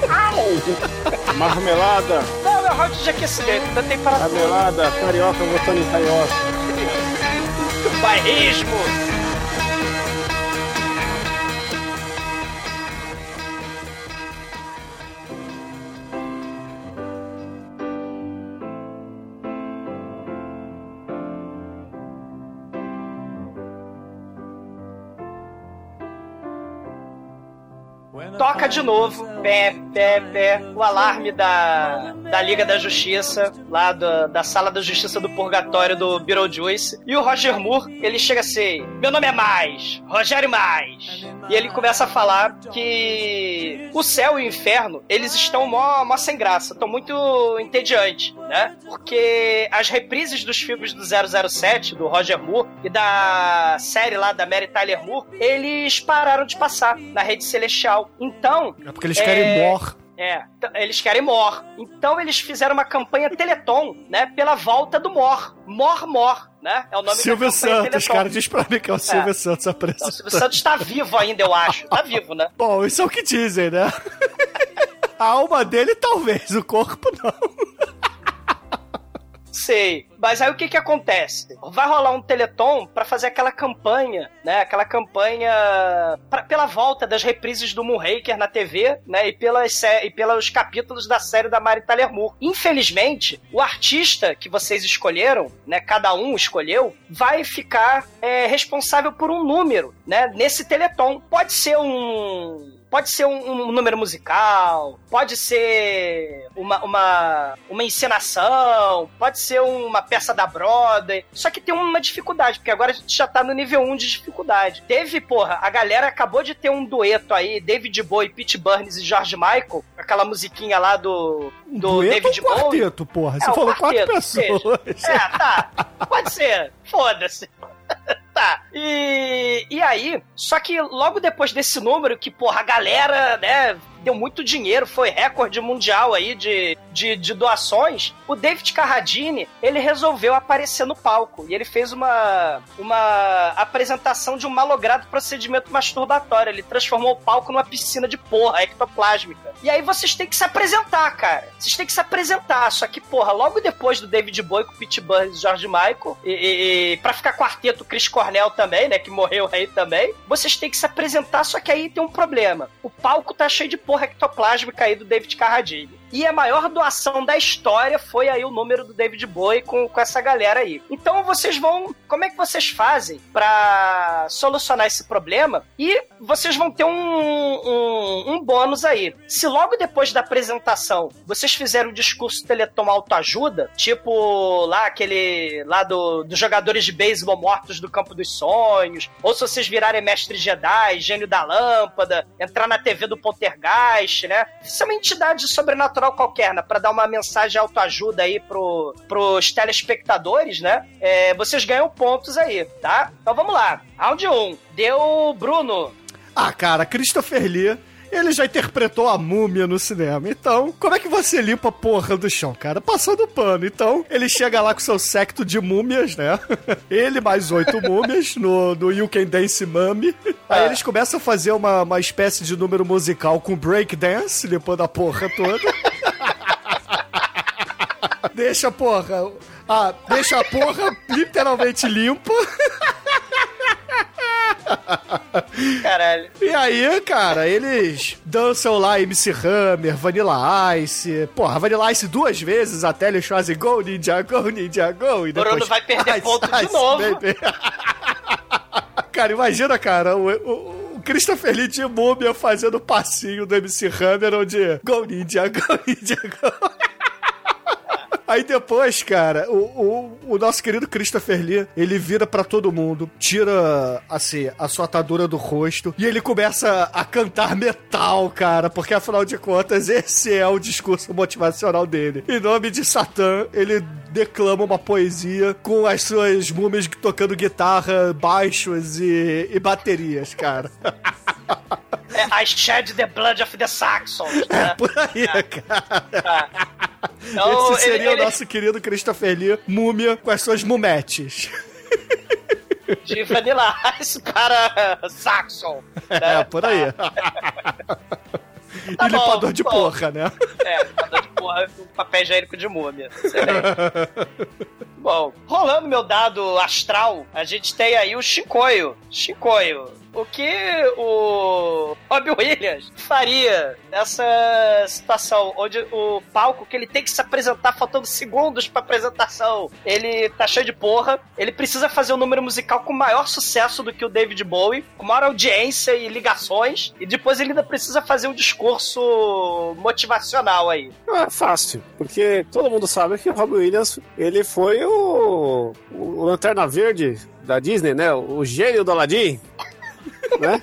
Marmelada, Não, é rote de aquecimento, ainda tem para marmelada, carioca votando em carioca. Bairrismo. Toca de novo, pé, pé, pé, o alarme da, da Liga da Justiça, lá do- da Sala da Justiça do Purgatório do Beetlejuice. E o Roger Moore, ele chega assim: Meu nome é Mais, Rogério Mais. E ele começa a falar que o céu e o inferno, eles estão mó, mó sem graça, estão muito entediantes, né? Porque as reprises dos filmes do 007, do Roger Moore, e da série lá da Mary Tyler Moore, eles pararam de passar na rede celestial. Então, É porque eles querem É. mor. é, eles querem Mor. Então eles fizeram uma campanha Teleton, né? Pela volta do Mor. Mor, Mor, né? É o nome Silvio Santos, cara, diz pra mim que é o Silvio Santos Então, o Silvio apresentando. Santos tá vivo ainda, eu acho. Tá vivo, né? Bom, isso é o que dizem, né? [laughs] A alma dele, talvez, o corpo não. Sei. Mas aí o que que acontece? Vai rolar um Teleton pra fazer aquela campanha, né? Aquela campanha pra- pela volta das reprises do Moonraker na TV, né? E, pelas, e pelos capítulos da série da Mary Tyler Moore. Infelizmente, o artista que vocês escolheram, né? Cada um escolheu, vai ficar é, responsável por um número, né? Nesse Teleton. Pode ser um Pode ser um, um número musical, pode ser uma, uma, uma encenação, pode ser uma peça da Broadway. Só que tem uma dificuldade, porque agora a gente já tá no nível 1 de dificuldade. Teve, porra, a galera acabou de ter um dueto aí, David Bowie, Pete Burns e George Michael, aquela musiquinha lá do, do Dueto David ou Bowie. quarteto, porra? Você É, falou quatro quarteto, pessoas. É, tá. Pode ser. Foda-se. Tá. E, e aí, só que logo depois desse número, que, porra, a galera, né, deu muito dinheiro, foi recorde mundial aí de, de, de doações, o David Carradine, ele resolveu aparecer no palco. E ele fez uma, uma apresentação de um malogrado procedimento masturbatório. Ele transformou o palco numa piscina de porra ectoplásmica. E aí vocês têm que se apresentar, cara. Vocês têm que se apresentar. Só que, porra, logo depois do David Bowie com Pete Burns e George Michael, e, e, e pra ficar quarteto, Chris Cornell também, né, que morreu aí também, vocês têm que se apresentar, só que aí tem um problema. O palco tá cheio de porra ectoplásmica aí do David Carradine. E a maior doação da história foi aí o número do David Bowie com, com essa galera aí. Então vocês vão. Como é que vocês fazem pra solucionar esse problema? E vocês vão ter um, um, um bônus aí. Se logo depois da apresentação vocês fizerem um discurso Teleton autoajuda, tipo lá aquele. lá do, dos jogadores de beisebol mortos do campo dos sonhos, ou se vocês virarem mestre Jedi, gênio da lâmpada, entrar na TV do Poltergeist, né? Isso é uma entidade sobrenatural qualquer, né? Pra dar uma mensagem de autoajuda aí pro, pros telespectadores, né? É, vocês ganham pontos aí, tá? Então vamos lá. Round 1. Deu Bruno. Ah, cara, Christopher Lee, ele já interpretou a múmia no cinema. Então, como é que você limpa a porra do chão, cara? Passando pano. Então, ele chega lá com seu secto de múmias, né? [laughs] Ele mais oito múmias no, no You Can Dance Mummy. Aí eles começam a fazer uma, uma espécie de número musical com breakdance, limpando a porra toda. [laughs] Deixa a porra. Ah, deixa a porra literalmente limpa. [laughs] Caralho. E aí, cara, eles dançam lá MC Hammer, Vanilla Ice. Porra, Vanilla Ice duas vezes até eles fazem Go Ninja, Go Ninja, Go. E Bruno depois, vai perder Ice, ponto de Ice, novo. baby. [laughs] cara, imagina, cara, o, o, o Christopher Lee de múmia fazendo o passinho do MC Hammer, onde Go Ninja, Go Ninja, Go. [laughs] Aí depois, cara, o, o, o nosso querido Christopher Lee, ele vira pra todo mundo, tira, assim, a sua atadura do rosto e ele começa a cantar metal, cara, porque afinal de contas esse é o discurso motivacional dele. Em nome de Satã, ele declama uma poesia com as suas múmias tocando guitarra, baixos e, e baterias, cara. [laughs] É, I shed the blood of the Saxons. É Né? por aí, cara. Tá. Então, Esse seria ele- ele- o nosso querido Christopher Lee, múmia com as suas mumetes. [laughs] De Vanilla Ice para Saxon. É, por aí. Tá e bom, limpador de bom. porra, né? É, limpador de porra com papel higiênico de múmia. [laughs] Bom, rolando meu dado astral, a gente tem aí o Chicoio. Chicoio. O que o Robbie Williams faria nessa situação onde o palco que ele tem que se apresentar faltando segundos pra apresentação, ele tá cheio de porra, ele precisa fazer um número musical com maior sucesso do que o David Bowie, com maior audiência e ligações, e depois ele ainda precisa fazer um discurso motivacional aí. É fácil, porque todo mundo sabe que o Robbie Williams, ele foi o, o Lanterna Verde da Disney, né? O gênio do Aladdin, né?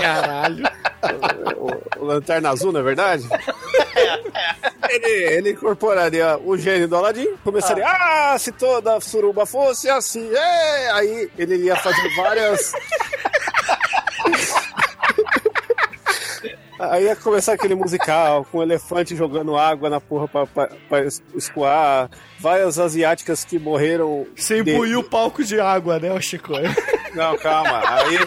Caralho. O, o Lanterna Azul, não é verdade? Ele, ele incorporaria o gênio do Aladdin, começaria, ah, se toda suruba fosse assim, é! aí ele ia fazer várias... Aí ia começar aquele musical com o elefante jogando água na porra pra, pra, pra es- escoar. Várias asiáticas que morreram. Você embuiu o palco de água, né, o Chico? Não, calma. Aí,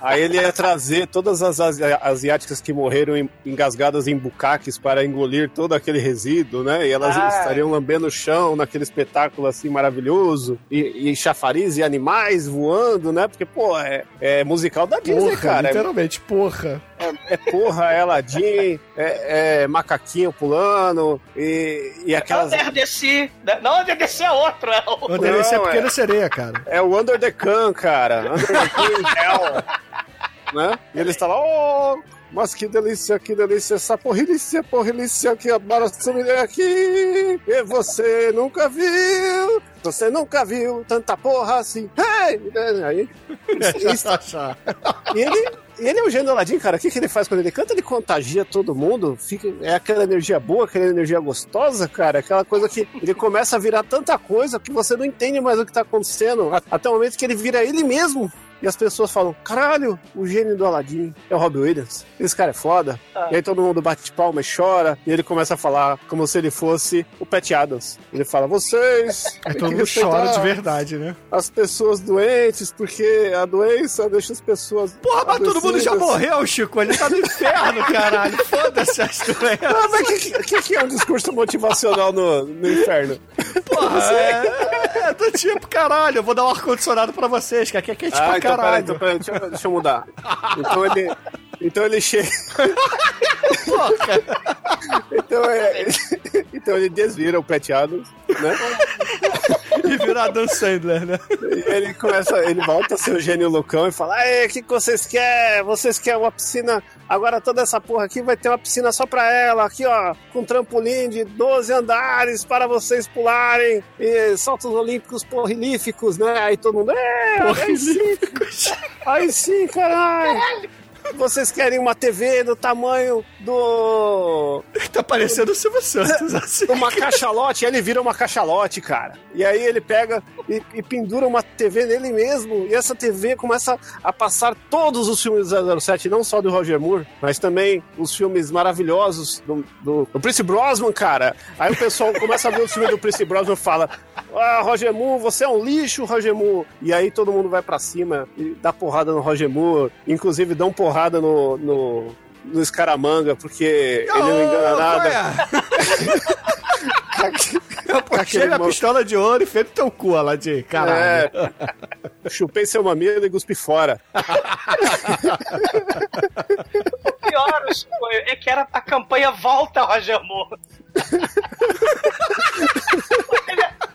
aí ele ia trazer todas as asi- asiáticas que morreram em- engasgadas em bucaques para engolir todo aquele resíduo, né? E elas Ah. estariam lambendo o chão naquele espetáculo assim maravilhoso. E, e chafariz e animais voando, né? Porque, pô, é, é musical da Disney, Porra, cara. Literalmente, porra. É, é porra, é Aladdin, é, é macaquinho pulando e, e Não aquelas. Under the Sea. né? Não Under the Sea é outro. É o... O DLC é Não, pequena é. sereia, cara. É o Under the Can, cara. Under the Can Hell. Né? E ele está lá, oh, mas que delícia, que delícia, essa porrilícia, porrilícia que adora subir aqui. E você nunca viu, você nunca viu tanta porra assim. Hey! Aí, [laughs] isso, e ele, ele é o gênio do Aladdin, cara. O que, que ele faz quando ele canta? Ele contagia todo mundo. Fica, é aquela energia boa, aquela energia gostosa, cara. Aquela coisa que ele começa a virar tanta coisa que você não entende mais o que tá acontecendo. Até o momento que ele vira ele mesmo. E as pessoas falam: caralho, o gênio do Aladdin é o Robbie Williams. Esse cara é foda. Ah. E aí todo mundo bate palma e chora. E ele começa a falar como se ele fosse o Pat Adams. Ele fala: vocês. Aí [laughs] têm todo mundo chora de verdade, né? As pessoas doentes, porque a doença deixa as pessoas. Porra, mas todo mundo já morreu, Chico. Ele tá no inferno, caralho. Foda-se as doenças. Ah, mas o que, que, que é um discurso motivacional no, no inferno? Porra, é, é do tipo, caralho, eu vou dar um ar-condicionado pra vocês, que aqui é quente Ah, pra então peraí, caralho. então peraí, deixa, deixa eu mudar. Então ele. Então ele chega. então, é, [laughs] então ele desvira o Adams, né? E virar Dan Sandler, né? E ele começa, ele volta a ser o gênio loucão e fala: Aê, o que, que vocês querem? Vocês querem uma piscina? Agora toda essa porra aqui vai ter uma piscina só pra ela, aqui ó, com trampolim de 12 andares para vocês pularem, e saltos olímpicos porrilíficos, né? Aí todo mundo, é, aí sim, aí sim, caralho. Vocês querem uma TV do tamanho do. Tá parecendo o Silvio Santos, [laughs] assim. Uma cachalote, ele vira uma cachalote, cara. E aí ele pega e, e pendura uma TV nele mesmo. E essa TV começa a passar todos os filmes do 007, não só do Roger Moore, mas também os filmes maravilhosos do, do, do Prince Brosnan, cara. Aí o pessoal começa a ver o filme do Prince Brosnan e fala: Ah, Roger Moore, você é um lixo, Roger Moore. E aí todo mundo vai pra cima e dá porrada no Roger Moore. Inclusive dão porrada no. no no Escaramanga, porque ele não engana nada. [laughs] Eu puxei a pistola de ouro e fez no teu cu, Aladim, caralho. É. Chupei seu mamilo e cuspi fora. O pior Chico, é que era a campanha Volta Roger Moore.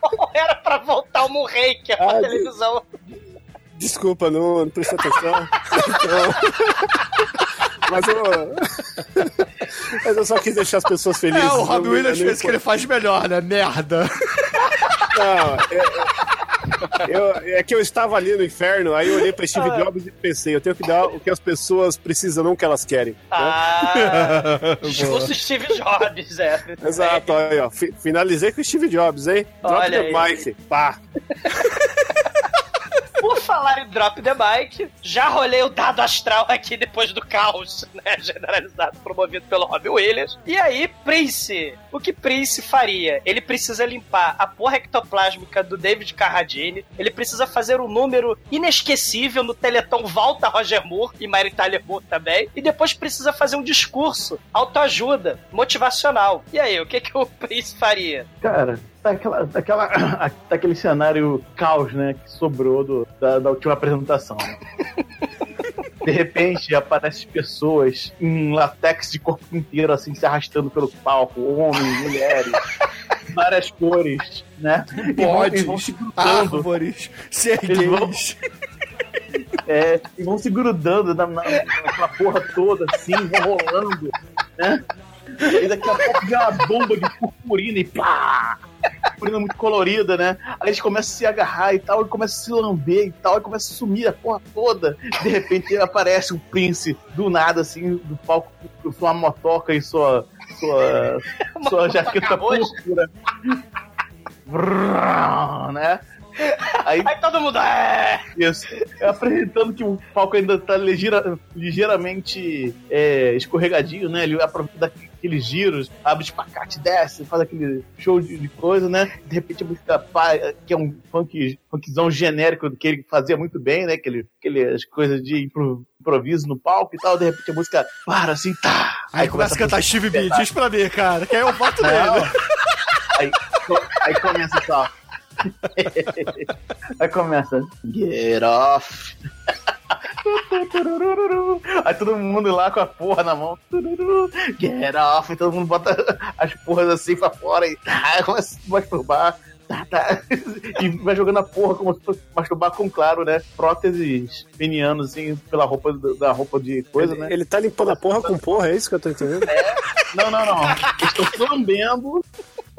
Ou era pra voltar o Moonraker pra Ah, televisão. Desculpa, não, não prestei atenção. Então, [laughs] Mas eu. [laughs] Mas eu só quis deixar as pessoas felizes. É, o Robbie Eu- Williams fez o que ele faz melhor, né? Merda. Não, é, eu- é que eu estava ali no inferno, aí eu olhei pra Steve Jobs e pensei, eu tenho que dar o que as pessoas precisam, não o que elas querem. Ah, [laughs] discurso Steve Jobs, é. Exato, aí, ó. fi- finalizei com o Steve Jobs, hein? Drop Olha the aí. mic. Pá. Por falar em Drop the Mic, já rolei o dado astral aqui depois do caos, né? Generalizado, promovido pelo Robbie Williams. E aí, Prince. O que Prince faria? Ele precisa limpar a porra ectoplásmica do David Carradine. Ele precisa fazer um número inesquecível no Teleton Volta Roger Moore e Mary Tyler Moore também. E depois precisa fazer um discurso, autoajuda, motivacional. E aí, o que, que o Prince faria? Cara, daquela, daquela, [coughs] daquele cenário caos, né, que sobrou do, da, da última apresentação. [laughs] De repente aparecem pessoas em latex de corpo inteiro, assim, se arrastando pelo palco, homens, mulheres, [laughs] várias cores, né? Vão- vão se Bodes, grudando, árvores, gays. [laughs] é, e vão se grudando na, na, naquela porra toda, assim, vão rolando, né? E daqui a pouco vem uma bomba de purpurina e pá! Purpurina muito colorida, né? Aí eles começam a se agarrar e tal, e começam a se lamber e tal, e começa a sumir a porra toda. De repente aparece o príncipe do nada, assim, do palco, com sua motoca e sua. sua. [laughs] sua jaqueta púrpura. Né? Aí Aí todo mundo. É! isso. Apresentando que o palco ainda tá ligeira- ligeiramente é, escorregadio, né? Ele aproveita daqueles giros, abre espacate, desce, faz aquele show de, de coisa, né? De repente a música que é um funk, funkzão genérico que ele fazia muito bem, né? Aquele, aquelas coisas de impro- improviso no palco e tal. De repente a música para assim, tá. Aí começa a cantar Steve B. Diz pra mim, cara, que aí eu Não. nele. Aí, aí começa só. Aí começa. Get off. Aí todo mundo lá com a porra na mão. Get off. E todo mundo bota as porras assim pra fora e tá, começa a se masturbar. Tá, tá. E vai jogando a porra como se fosse masturbar com, claro, né? Próteses penianos, assim, pela roupa da roupa de coisa, né? Ele tá limpando a porra com porra, é isso que eu tô entendendo? Não, não, não. Eles estão lambendo,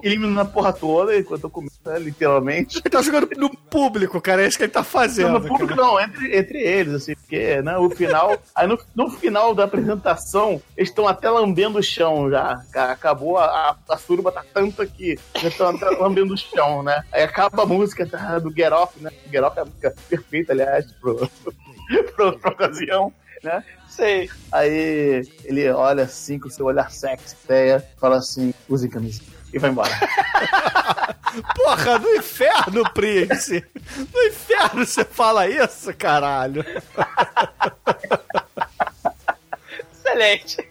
eliminando a porra toda enquanto eu comendo, né, literalmente. Ele tá jogando no público, cara, é isso que ele tá Não, fazendo. no público cara. não, entre, entre eles, assim, porque né, o final. [laughs] aí no, no final da apresentação, eles estão até lambendo o chão já. Ca- Acabou a, a, a suruba tá tanta que já estão até [laughs] lambendo o chão, né? Aí acaba a música tá, do Get Off, né? Get Off é a música perfeita, aliás, pro, [laughs] pro, pra ocasião, né? Sei. Aí ele olha assim com seu olhar sexy, feia, fala assim, use camisinha. E vai embora. [laughs] Porra, no inferno, Prince! No inferno você fala isso, caralho! Excelente.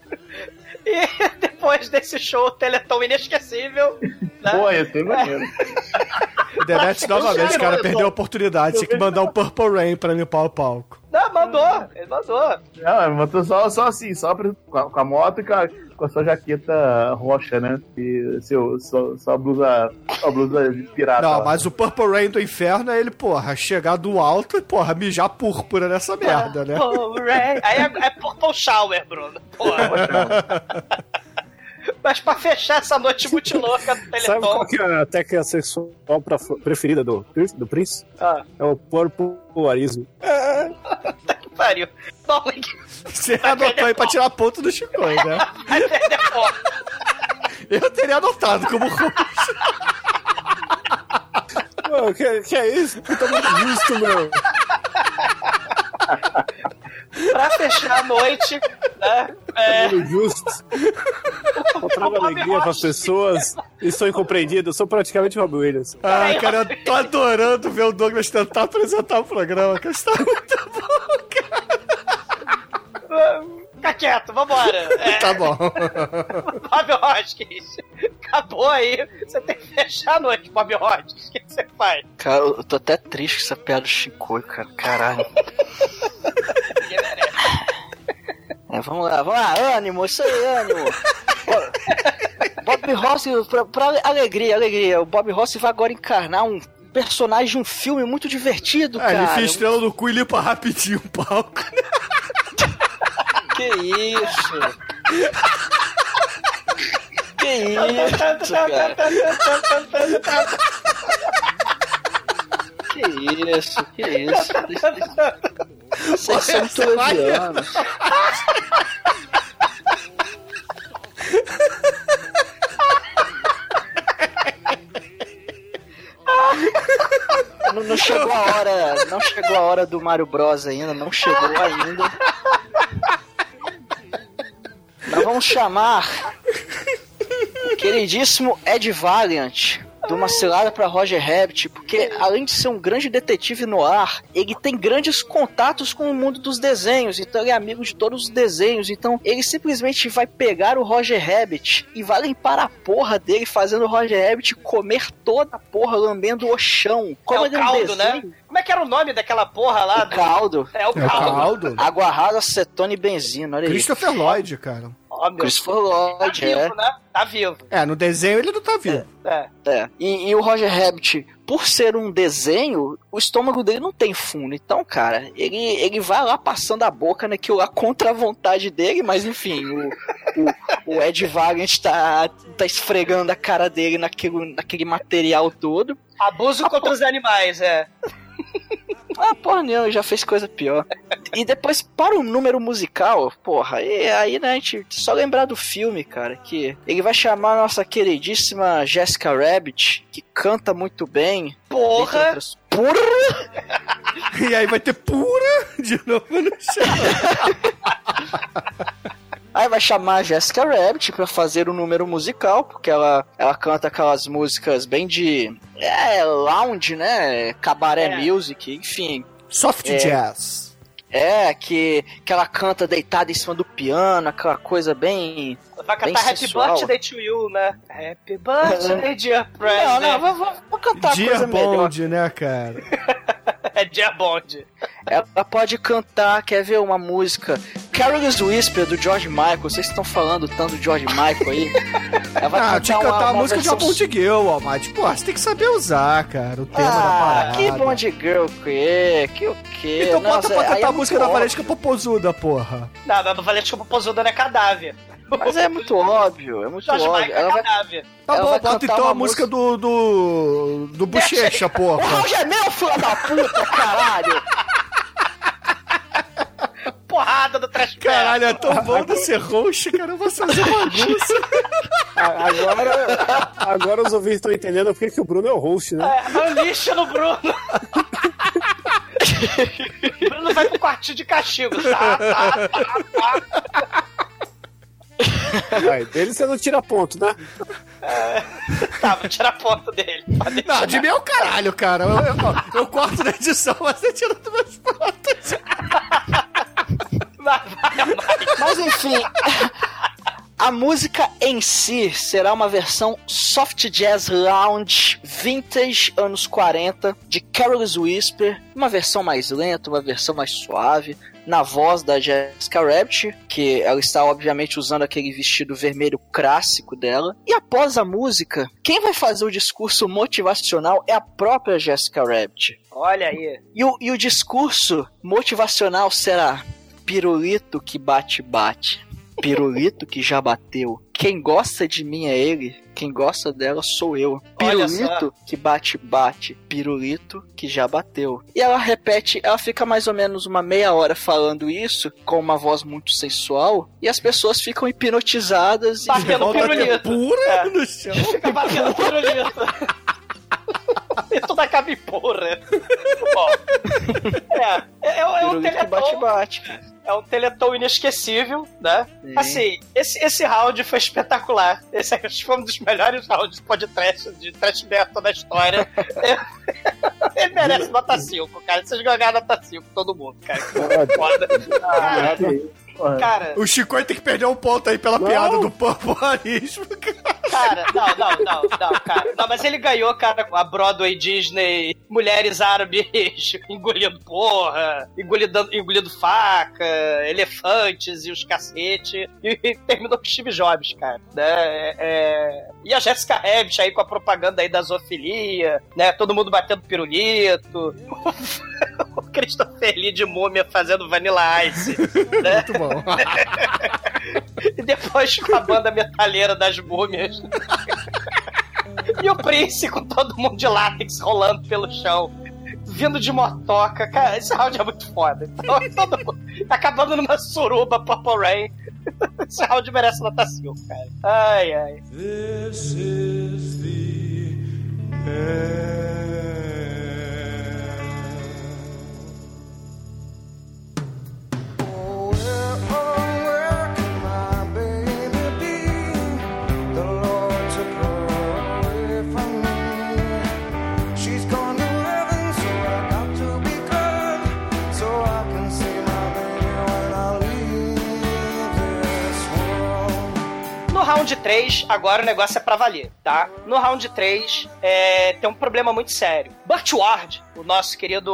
E [laughs] depois desse show Teleton inesquecível, né? Pô, ia ser maneiro. [laughs] Demet novamente, cara, eu- perdeu a oportunidade. Tinha que mandar um Purple Rain pra limpar o palco. Não, mandou, ele mandou. Não, ele botou só, só assim, só pra- com, a, com a moto e com a, com a sua jaqueta roxa, né? E seu, sua, sua blusa, sua blusa de pirata. Não, lá. mas o Purple Rain do inferno é ele, porra, chegar do alto e, porra, mijar púrpura nessa merda, né? Purple Rain. Aí é, é Purple Shower, Bruno. Porra. Mas pra fechar essa noite muito louca do Sabe Teleton. qual que é a técnica sexual preferida do, do Prince? Ah, É o porpoarismo. [laughs] que pariu. Bom, Você anotou aí pra tirar ponto do Chico, né? vai perder foco. Eu teria anotado como Pô, que, que é isso? Puta muito justo, meu. Pra fechar a noite, né? É, Muito justo. Eu trago alegria pras pessoas e sou incompreendido. Eu sou praticamente o Robbie Williams. Ah, cara, eu tô adorando ver o Douglas tentar apresentar o programa, cara. Isso tá muito bom, cara. fica quieto, vambora. [laughs] É, Tá bom. Bob Hoskins. Acabou aí. Você tem que fechar a noite, Bob Hoskins. O que você faz? Cara, eu tô até triste com essa piada do Chico, cara. Caralho. [laughs] É, vamos lá, vamos lá, ânimo, isso aí, ânimo. Bob Rossi, pra, pra alegria, alegria, o Bob Rossi vai agora encarnar um personagem de um filme muito divertido, Ah, ele cara. enfia estrela no cu e limpa rapidinho o palco. Que isso? Que isso, cara? Que isso, que isso? Vocês são trovianos. Não, não chegou a hora, não chegou a hora do Mario Bros ainda, não chegou ainda. Nós vamos chamar o queridíssimo Ed Valiant de uma cilada para Roger Rabbit, porque além de ser um grande detetive no ar, ele tem grandes contatos com o mundo dos desenhos, então ele é amigo de todos os desenhos, então ele simplesmente vai pegar o Roger Rabbit e vai limpar a porra dele, fazendo o Roger Rabbit comer toda a porra, lambendo o chão. Como é o um caldo, né? desenho, Como é que era o nome daquela porra lá? O caldo. É o É o caldo. caldo. Água rasa, acetona e benzina, olha aí. Christopher Lloyd, cara. Ó, meu, Christopher tá Lloyd, é. vivo, né? Tá vivo. É, no desenho ele não tá vivo. É. É. E, e o Roger Rabbit, por ser um desenho, o estômago dele não tem fundo. Então, cara, ele, ele vai lá passando a boca naquilo lá contra a vontade dele, mas enfim, o, o, o Ed Valiant tá, tá esfregando a cara dele naquele, naquele material todo. Abuso contra os animais, é. [laughs] Ah, porra, não, já fez coisa pior. E depois, para o número musical, porra, e aí, né, a gente só lembrar do filme, cara, que ele vai chamar a nossa queridíssima Jessica Rabbit, que canta muito bem. Porra! outras- Porra! [laughs] E aí vai ter pura de novo no chão. [laughs] Aí vai chamar a Jessica Rabbit pra fazer o número musical, porque ela, ela canta aquelas músicas bem de. É, lounge, né? Cabaré É. music, enfim. Soft É. jazz. É, que, que ela canta deitada em cima do piano, aquela coisa bem. Vai Bem cantar Happy sensual. Birthday to You, né? Happy Birthday, [laughs] dear Não, President. não, vou, vou, vou cantar Dia coisa melhor. Bond, né, cara? [laughs] É Dear Bond. Ela pode cantar, quer ver uma música? Carol's Whisper do George Michael. Vocês estão falando tanto do George Michael aí. Ela vai Ah, tinha que uma- cantar a música de versão uma Bond Girl, ó, Mate. Pô, você tem que saber usar, cara, o tema da Ah, parada. que Bond Girl que que o que? Então bota pra cantar é a música muito da Valesca óbvio. Popozuda, porra. Não, mas Valente como Posuda não é cadáver. Mas é muito óbvio, é muito Jorge óbvio. Michael Ela vai... cadáver. Tá Ela bom, vai bota então a música do, do. do Bochecha, [laughs] O porra. Roger é meu, filho da puta, caralho! Porrada do trash Caralho, é tão bom de ser roxo, cara. Eu vou fazer bagunça. Agora, agora os ouvintes estão entendendo por que o Bruno é o host, né? É, é lixo no Bruno. [laughs] Bruno vai pro quartinho de castigo. Tá, tá, tá, tá. [laughs] Vai, dele você não tira ponto, né? Tá, vou tirar a foto dele. Não, de mim é o caralho, cara. Eu, eu, eu corto na edição, mas você tira dos meus pontos. Vai, vai, vai. Mas enfim, a música em si será uma versão soft jazz lounge vintage anos 40 de Carol's Whisper, uma versão mais lenta, uma versão mais suave, na voz da Jessica Rabbit, que ela está obviamente usando aquele vestido vermelho clássico dela. E após a música, quem vai fazer o discurso motivacional é a própria Jessica Rabbit. Olha aí. E o, e o discurso motivacional será: pirulito que bate, bate. Pirulito que já bateu. Quem gosta de mim é ele, quem gosta dela sou eu. Pirulito que bate, bate. Pirulito que já bateu. E ela repete, ela fica mais ou menos uma meia hora falando isso, com uma voz muito sensual, e as pessoas ficam hipnotizadas e. Batendo a ter pirulito. pura É. no chão. Fica batendo pirulito. [laughs] [laughs] E tudo acaba em porra. Bom. É, é, é um teleton, é um teleton inesquecível, né? Sim. Assim, esse, esse round foi espetacular. Esse acho que foi um dos melhores rounds de podcast, de trash metal da história. [laughs] Ele merece nota 5, cara. Vocês ganharam nota 5, todo mundo, cara. Que foda. Cara, cara, O Chico tem que perder um ponto aí pela Não. piada do popularismo, [laughs] cara. Cara, não, não, não, não, cara. Não, mas ele ganhou, cara, com a Broadway Disney, mulheres árabes [laughs] engolindo porra, engolindo, engolindo faca, elefantes e os cacete. E, e [laughs] terminou com Steve Jobs, cara. Né? É, é, E a Jessica Rabbit aí com a propaganda aí da zoofilia, né? Todo mundo batendo pirulito. Christopher Lee de múmia fazendo Vanilla Ice. [laughs] né? Muito bom. [laughs] E depois com a banda metaleira das múmias. E o Prince com todo mundo de látex rolando pelo chão. Vindo de motoca. Cara, esse round é muito foda. Então, [laughs] todo mundo acabando numa suruba Purple Rain. Esse round merece nota 5, cara. Ai, ai. This is the No round 3, agora o negócio é pra valer, tá? No round 3, é, tem um problema muito sério. Burt Ward, o nosso querido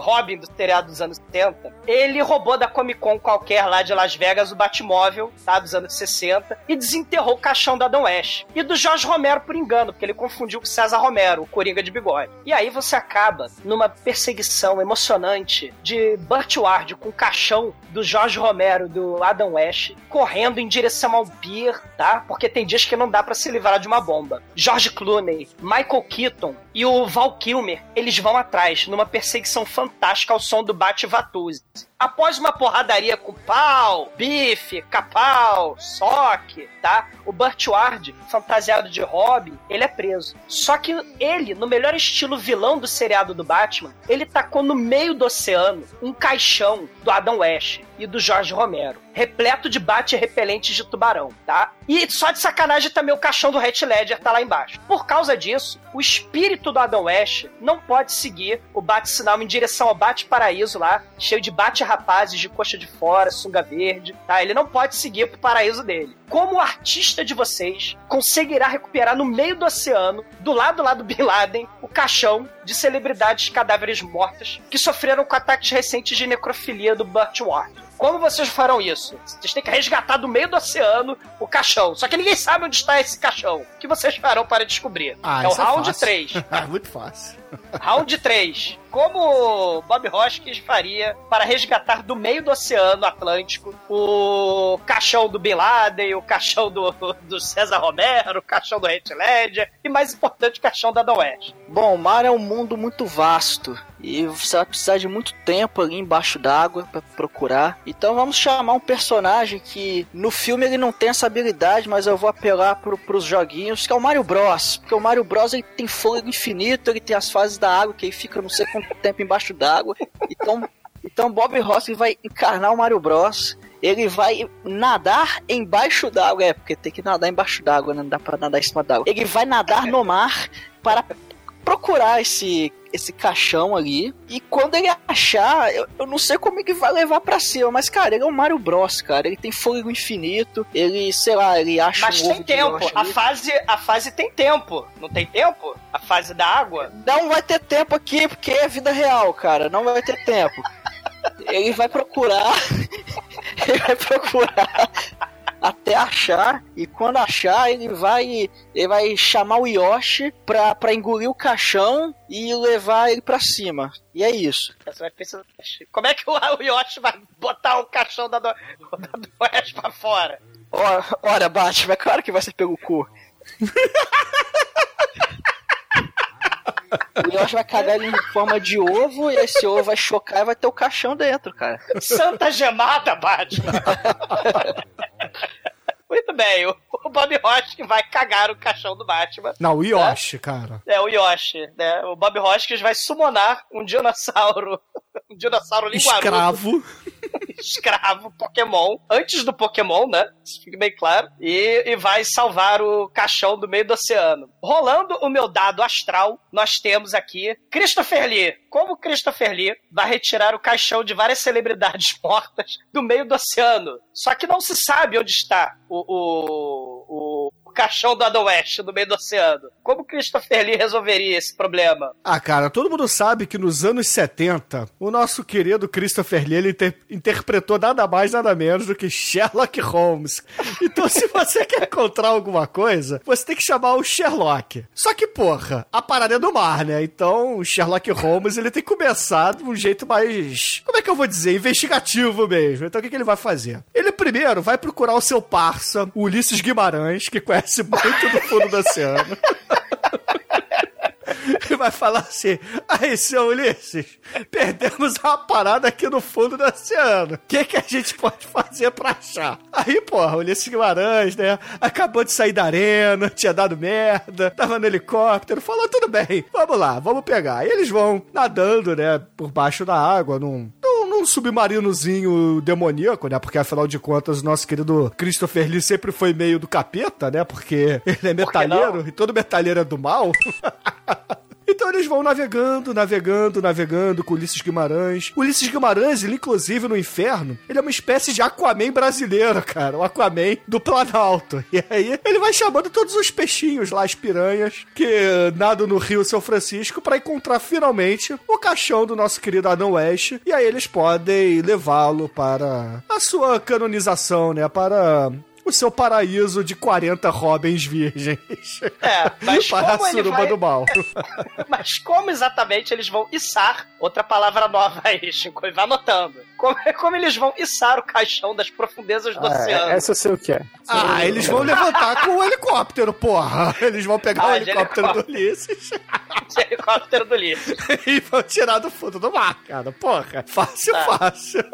Robin do seriado dos anos 70, ele roubou da Comic Con qualquer lá de Las Vegas o Batmóvel, tá? Dos anos 60, e desenterrou o caixão da Adam West. E do Jorge Romero por engano, porque ele confundiu com César Romero, o Coringa de bigode. E aí você acaba numa perseguição emocionante de Burt Ward com o caixão do Jorge Romero, do Adam West, correndo em direção ao pier, tá? Porque tem dias que não dá pra se livrar de uma bomba. George Clooney, Michael Keaton e o Val Kilmer, eles vão atrás numa perseguição fantástica ao som do Bate Vatuzzi. Após uma porradaria com pau, bife, capau, soque, tá? O Burt Ward, fantasiado de Robin, ele é preso. Só que ele, no melhor estilo vilão do seriado do Batman, ele tacou no meio do oceano um caixão do Adam West e do Jorge Romero, repleto de bate-repelentes de tubarão, tá? E só de sacanagem também o caixão do Heath Ledger tá lá embaixo. Por causa disso, o espírito do Adam West não pode seguir o bate-sinal em direção ao bate-paraíso lá, cheio de bate-rapazes de coxa de fora, sunga verde, tá? Ele não pode seguir pro paraíso dele. Como o artista de vocês conseguirá recuperar no meio do oceano, do lado lá do Bin Laden, o caixão de celebridades cadáveres mortas que sofreram com ataques recentes de necrofilia do Burt Ward? Como vocês farão isso? Vocês têm que resgatar do meio do oceano o caixão. Só que ninguém sabe onde está esse caixão. O que vocês farão para descobrir? Ah, é o isso round fácil. 3. É [laughs] muito fácil. Round 3. Como Bob Hoskins faria para resgatar do meio do Oceano Atlântico o caixão do Bin Laden, o caixão do, do César Romero, o caixão do Heath Ledger e, mais importante, o caixão da Adam West? Bom, o mar é um mundo muito vasto e você vai precisar de muito tempo ali embaixo d'água pra procurar. Então vamos chamar um personagem que no filme ele não tem essa habilidade, mas eu vou apelar pro, pros joguinhos, que é o Mario Bros. Porque o Mario Bros ele tem fôlego infinito, ele tem as fases da água que ele fica não sei quanto tempo embaixo d'água. Então, então Bob Ross vai encarnar o Mario Bros. Ele vai nadar embaixo d'água, é, porque tem que nadar embaixo d'água, né? não dá pra nadar em cima d'água. Ele vai nadar no mar para procurar esse esse caixão ali. E quando ele achar, eu, eu não sei como ele vai levar pra cima, mas cara, ele é o Mario Bros, cara. Ele tem fôlego infinito, ele, sei lá, ele acha Mas um tem tempo. A ali. fase, a fase tem tempo. Não tem tempo? A fase da água? Não vai ter tempo aqui, porque é vida real, cara. Não vai ter tempo. [laughs] Ele vai procurar. [laughs] ele vai procurar até achar. E quando achar, ele vai. Ele vai chamar o Yoshi pra, pra engolir o caixão e levar ele pra cima. E é isso. Você vai pensar, como é que o [laughs] o Yoshi vai botar o caixão da, do, da do West pra fora? Ora, ora Batman, é [laughs] claro que vai ser pelo cu. [laughs] O Yoshi vai cagar ele em forma de ovo e esse ovo vai chocar e vai ter o caixão dentro, cara. Santa gemada, Batman! [laughs] Muito bem, o o Bob Hoskins vai cagar o caixão do Batman. Não, o Yoshi, cara. É, o Yoshi, né? O Bob Hoskins vai summonar um dinossauro. [laughs] Um dinossauro linguarudo. Escravo. [laughs] escravo Pokémon, antes do Pokémon, né? Isso fica bem claro. E, e vai salvar o caixão do meio do oceano. Rolando o meu dado astral, nós temos aqui Christopher Lee. Como Christopher Lee vai retirar o caixão de várias celebridades [laughs] mortas do meio do oceano? Só que não se sabe onde está o, o, o caixão do Adam West no meio do oceano. Como Christopher Lee resolveria esse problema? Ah, cara, todo mundo sabe que nos anos 70, o nosso querido Christopher Lee ele inter interpretou nada mais, nada menos do que Sherlock Holmes. Então, se você [laughs] quer encontrar alguma coisa, você tem que chamar o Sherlock. Só que, porra, a parada é do mar, né? Então, o Sherlock Holmes ele tem que começar de um jeito mais. Como é que eu vou dizer? Investigativo mesmo. Então, o que, que ele vai fazer? Ele primeiro vai procurar o seu parça, o Ulisses Guimarães, que conhece muito do fundo do oceano. e vai falar assim: aí, seu Ulisses, perdemos uma parada aqui no fundo do oceano. O que, que a gente pode fazer pra achar? Aí, porra, Ulisses Guimarães, né? Acabou de sair da arena, tinha dado merda, tava no helicóptero, falou: tudo bem, vamos lá, vamos pegar. E eles vão nadando, né, por baixo da água, num, num, submarinozinho demoníaco, né? Porque afinal de contas, nosso querido Christopher Lee sempre foi meio do capeta, né? Porque ele é metalheiro e todo metalheiro é do mal. [laughs] Então eles vão navegando, navegando, navegando com Ulisses Guimarães. Ulisses Guimarães, ele, inclusive no inferno, ele é uma espécie de Aquaman brasileiro, cara. O Aquaman do Planalto. E aí ele vai chamando todos os peixinhos lá, as piranhas, que nadam no Rio São Francisco, para encontrar finalmente o caixão do nosso querido Adão West. E aí eles podem levá-lo para a sua canonização, né? Para o seu paraíso de 40 Robins virgens. É, mas [laughs] para como a suruba vai... do mal. [laughs] Mas como exatamente eles vão içar, outra palavra nova aí, Chico, e vai anotando. Como, como eles vão içar o caixão das profundezas do Ah, oceano? essa eu sei o que é. Ah, eles vão levantar com o helicóptero, porra. Eles vão pegar Ah, o de helicóptero do helicóptero. Ulisses [laughs] De helicóptero do Ulisses. e vão tirar do fundo do mar, cara. Porra, fácil, Tá. fácil.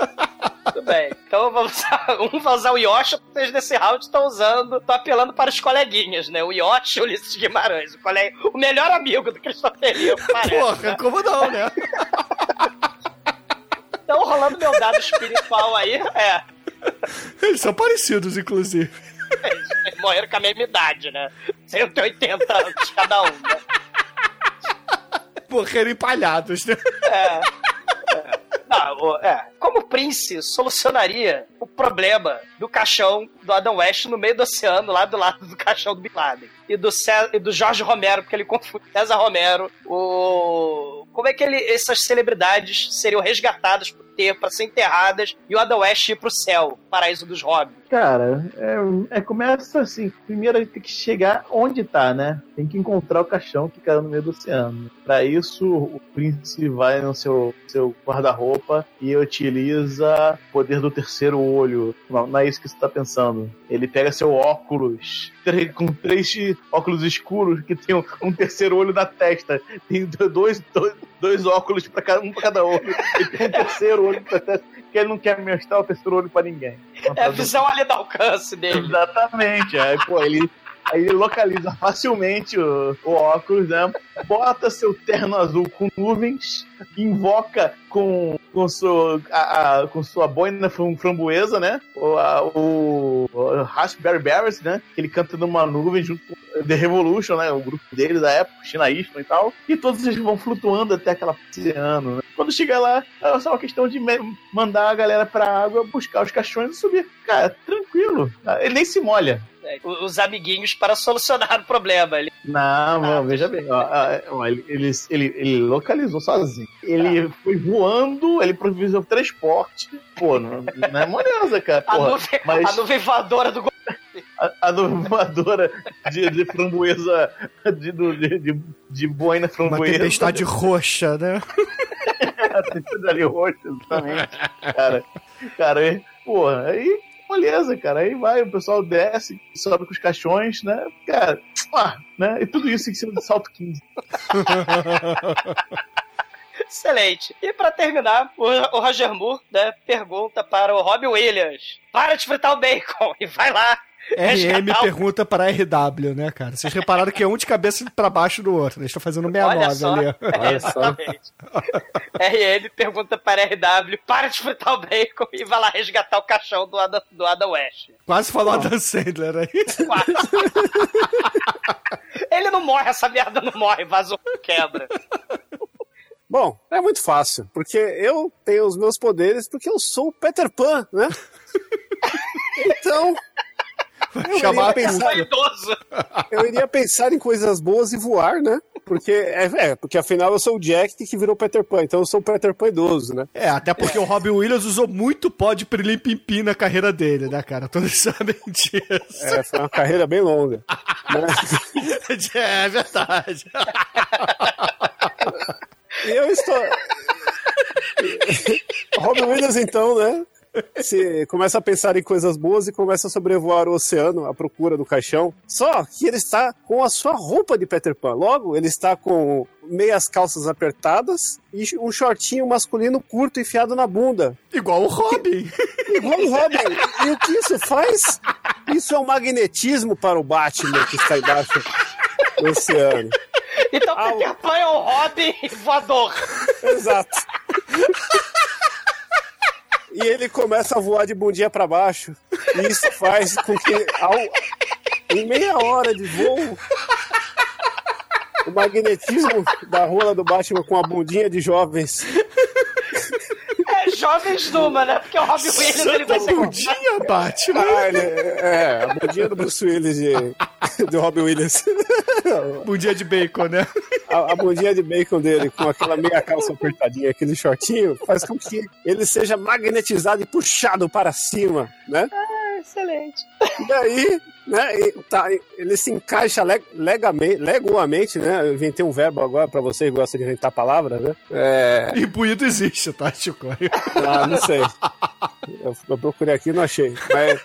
Tudo bem. Então vamos usar, [laughs] um vai usar o Yoshi, vocês nesse round estão usando, estão apelando para os coleguinhas, né? O Yoshi e o Ulisses Guimarães. O, colega, o melhor amigo do Christopher Lee, parece. Porra, como não, né? Então, rolando meu dado espiritual aí, é. Eles são parecidos, inclusive. Eles morreram com a mesma idade, né? 180 anos cada um, né? Morreram empalhados, né? É. Não, o- é. Como o Prince solucionaria o problema do caixão do Adam West no meio do oceano, lá do lado do caixão do Bin Laden? E do, Cé- e do Jorge Romero, porque ele confunde César Romero. O... Como é que ele, essas celebridades seriam resgatadas por ter para ser enterradas e o Adam West ir pro céu, paraíso dos hobbits? Cara, é, é, começa assim. Primeiro tem que chegar onde tá, né? Tem que encontrar o caixão que caiu no meio do oceano. Pra isso, o príncipe vai no seu, seu guarda-roupa e utiliza o poder do terceiro olho. Não, não é isso que você tá pensando. Ele pega seu óculos, com três óculos escuros que tem um, um terceiro olho na testa. Tem dois, dois, dois óculos para cada um pra cada olho. E tem um terceiro olho na testa. Que ele não quer mostrar o terceiro olho pra ninguém. É a visão ali do alcance dele. Exatamente. Aí, pô, ele, aí ele localiza [laughs] facilmente o, o óculos, né? Bota seu terno azul com nuvens, invoca com, com, sua, a, a- com sua boina fram- framboesa, né? O, a, o, o Raspberry Berries, né? Que ele canta numa nuvem junto com The Revolution, né? O grupo dele da época, China Eastman e tal. E todos eles vão flutuando até aquela oceano, né? Quando chega lá, é só uma questão de mandar a galera pra água, buscar os caixões e subir. Cara, tranquilo. Ele nem se molha. Os amiguinhos para solucionar o problema. Ele Não, não, veja bem. ó, ó, ele, ele, ele, localizou sozinho. Ele foi voando, ele provisionou transporte. Pô, não, não é moleza, cara. [laughs] A Porra, nuvem, mas- a nuvem voadora do a, a voadora de, de framboesa, de, de, de, de boina Uma framboesa. tempestade roxa, né? [laughs] a tempestade roxa, exatamente. Cara, cara, porra, aí, moleza, cara. Aí vai, o pessoal desce, sobe com os caixões, né? Cara, ah, né? E tudo isso em cima do salto 15. [laughs] Excelente. E pra terminar, o, o Roger Moore né, pergunta para o Robbie Williams: para de fritar o bacon [laughs] e vai lá. RM o- pergunta para RW, né, cara? Vocês repararam que é um de cabeça pra baixo do outro. Eles estão fazendo Olha 69 só. ali. É, exatamente. RM pergunta para RW: para de fritar o bacon e vai lá resgatar o caixão do Adam, do Adam West. Quase falou Adam Sandler aí. Quase. [laughs] Ele não morre, essa merda não morre, vazou, quebra. Bom, é muito fácil, porque eu tenho os meus poderes porque eu sou o Peter Pan, né? [laughs] Então, Eu chamar pensar-. Idoso. Eu iria pensar em coisas boas e voar, né? Porque, é, é, porque afinal eu sou o Jack que virou Peter Pan, então eu sou o Peter Pan idoso, né? É, até porque o Robin Williams usou muito pó de pirlim pim pim na carreira dele, né, cara? Todos sabem disso. É, foi uma carreira bem longa. né? [laughs] É, verdade. E eu estou. Robin Williams, então, né? Se começa a pensar em coisas boas e começa a sobrevoar o oceano à procura do caixão. Só que ele está com a sua roupa de Peter Pan. Logo, ele está com meias calças apertadas e um shortinho masculino curto enfiado na bunda. Igual o Robin. Igual o Robin. E o que isso faz? Isso é um magnetismo para o Batman que está embaixo do oceano. Então o- Peter Pan é o Robin voador. Exato. E ele começa a voar de bundinha para baixo. E isso faz com que, ao, em meia hora de voo, o magnetismo da rola do Batman com a bundinha de jovens. É jovens numa, né? Porque o Robin Williams ele vai ser. Bundinha, Batman. Ah, ele- é, a bundinha do Bruce Willis de, de Robin Williams. [laughs] Bundinha de bacon, né? A, a bundinha de bacon dele, com aquela meia calça apertadinha, aquele shortinho, faz com que ele seja magnetizado e puxado para cima, né? Excelente. E aí, né, e tá, ele se encaixa leg, legamente, leguamente, né? Eu inventei um verbo agora pra vocês que gostam de inventar palavras, né? É, Imbuído existe, tá, Chico? ah, não sei. Eu, eu procurei aqui e não achei. Mas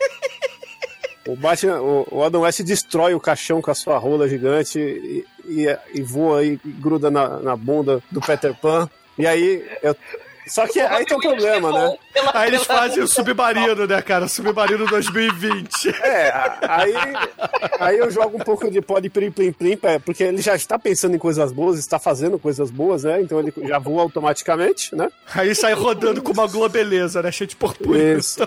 o Batman, o, o Adam West destrói o caixão com a sua rola gigante e, e, e voa e gruda na, na bunda do Peter Pan. E aí, eu, só que aí tem um problema, né? Aí eles fazem o Submarino, né, cara? Submarino 2020. É, aí, aí eu jogo um pouco de pó de plim plim porque ele já está pensando em coisas boas, está fazendo coisas boas, né? Então ele já voa automaticamente, né? Aí sai rodando com uma globeleza, né? Cheio de purpurina. Isso.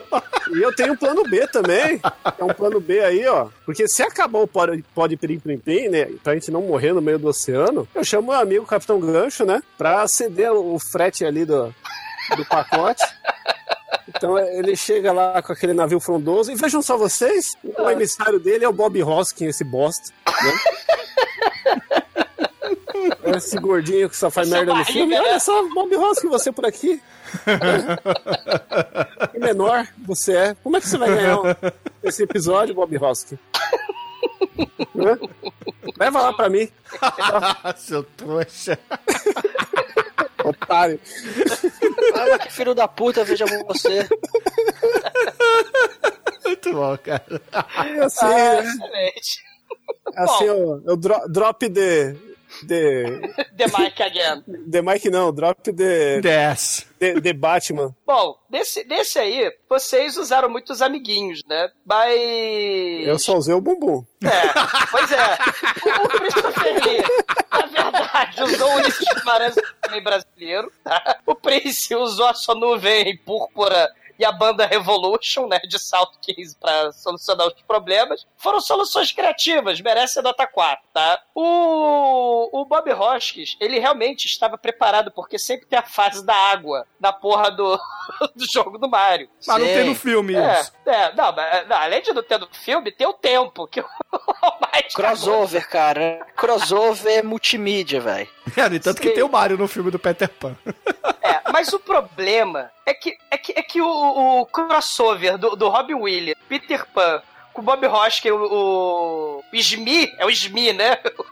E eu tenho um plano B também. É um plano B aí, ó. Porque se acabar o pó de- pó de plim plim plim, né? Pra gente não morrer no meio do oceano, eu chamo meu amigo Capitão Gancho, né? Pra acender o frete ali do, do pacote. Então ele chega lá com aquele navio frondoso e vejam só vocês, o emissário dele é o Bob Hoskin, esse bosta, né? Esse gordinho que só faz Essa merda no barriga, filme. né? Olha só, Bob Hoskin, você por aqui. Que menor você é. Como é que você vai ganhar esse episódio, Bob Hoskin? Leva lá pra mim, [laughs] Seu trouxa. Otário. Olha que filho da puta, veja você. Muito bom, cara. É assim, Ah, né? excelente. assim eu, eu dro- drop de, de. [laughs] The Mike again. De Mike não, drop de, Desce. de, de Batman. Bom, nesse, nesse aí, vocês usaram muitos amiguinhos, né? Mas. Eu só usei o bumbum. É, pois é. O, Christopher Lee, na verdade, usou o Ulisses Guimarães também brasileiro, tá? O Prince usou a sua nuvem púrpura e a banda Revolution, né, de South Kings pra solucionar os problemas. Foram soluções criativas, merece nota 4, tá? O, o Bob Hoskins, ele realmente estava preparado, porque sempre tem a fase da água na porra do, [laughs] do jogo do Mario. Mas não Sim. tem no filme É, isso. é, não, mas, não, além de não ter no filme, tem o tempo, que [laughs] o mais Crossover, cara. Crossover multimídia, velho. É, no entanto que Sim. tem o Mario no filme do Peter Pan. [laughs] É, mas o problema é que, é que, é que o, o crossover do, do Robin Williams, Peter Pan, com o Bob Hoskins, o, o, o Smee, é o Smee, né? [laughs]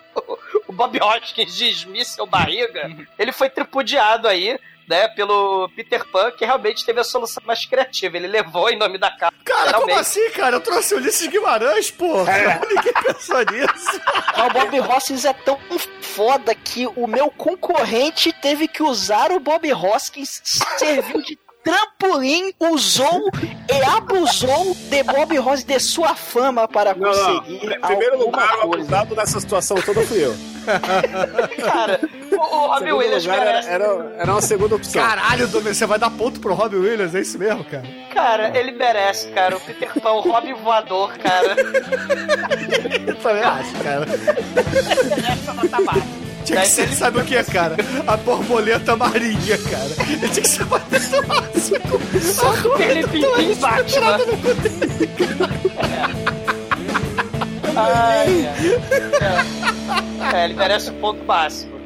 O Bob Hoskins de Smee, seu barriga, ele foi tripudiado aí, né, pelo Peter Pan, que realmente teve a solução mais criativa. Ele levou em nome da casa. Cara, como assim, cara? Eu trouxe o Ulisses Guimarães, porra. [laughs] Ninguém pensou nisso. Mas o Bob Hoskins é tão foda que o meu concorrente teve que usar o Bob Hoskins, serviu de trampolim, usou e abusou de Bob Hoskins de sua fama para Não, não. conseguir Em primeiro lugar, o abusado nessa situação toda fui eu. Cara, o, segundo Williams lugar, era, merece. era, era uma segunda opção. Caralho, você vai dar ponto pro Robin Williams, é isso mesmo, cara? Cara, ele merece, cara. O Peter Pan, o Robin voador, cara. [laughs] Eu também acho, cara. [laughs] Merece a nota baixa. Tinha que ser, sabe o que, cara? A borboleta marinha, cara. Ele tinha que ser batendo máximo. Ele pintou Batman. Ai, é. é, ele merece o ponto máximo.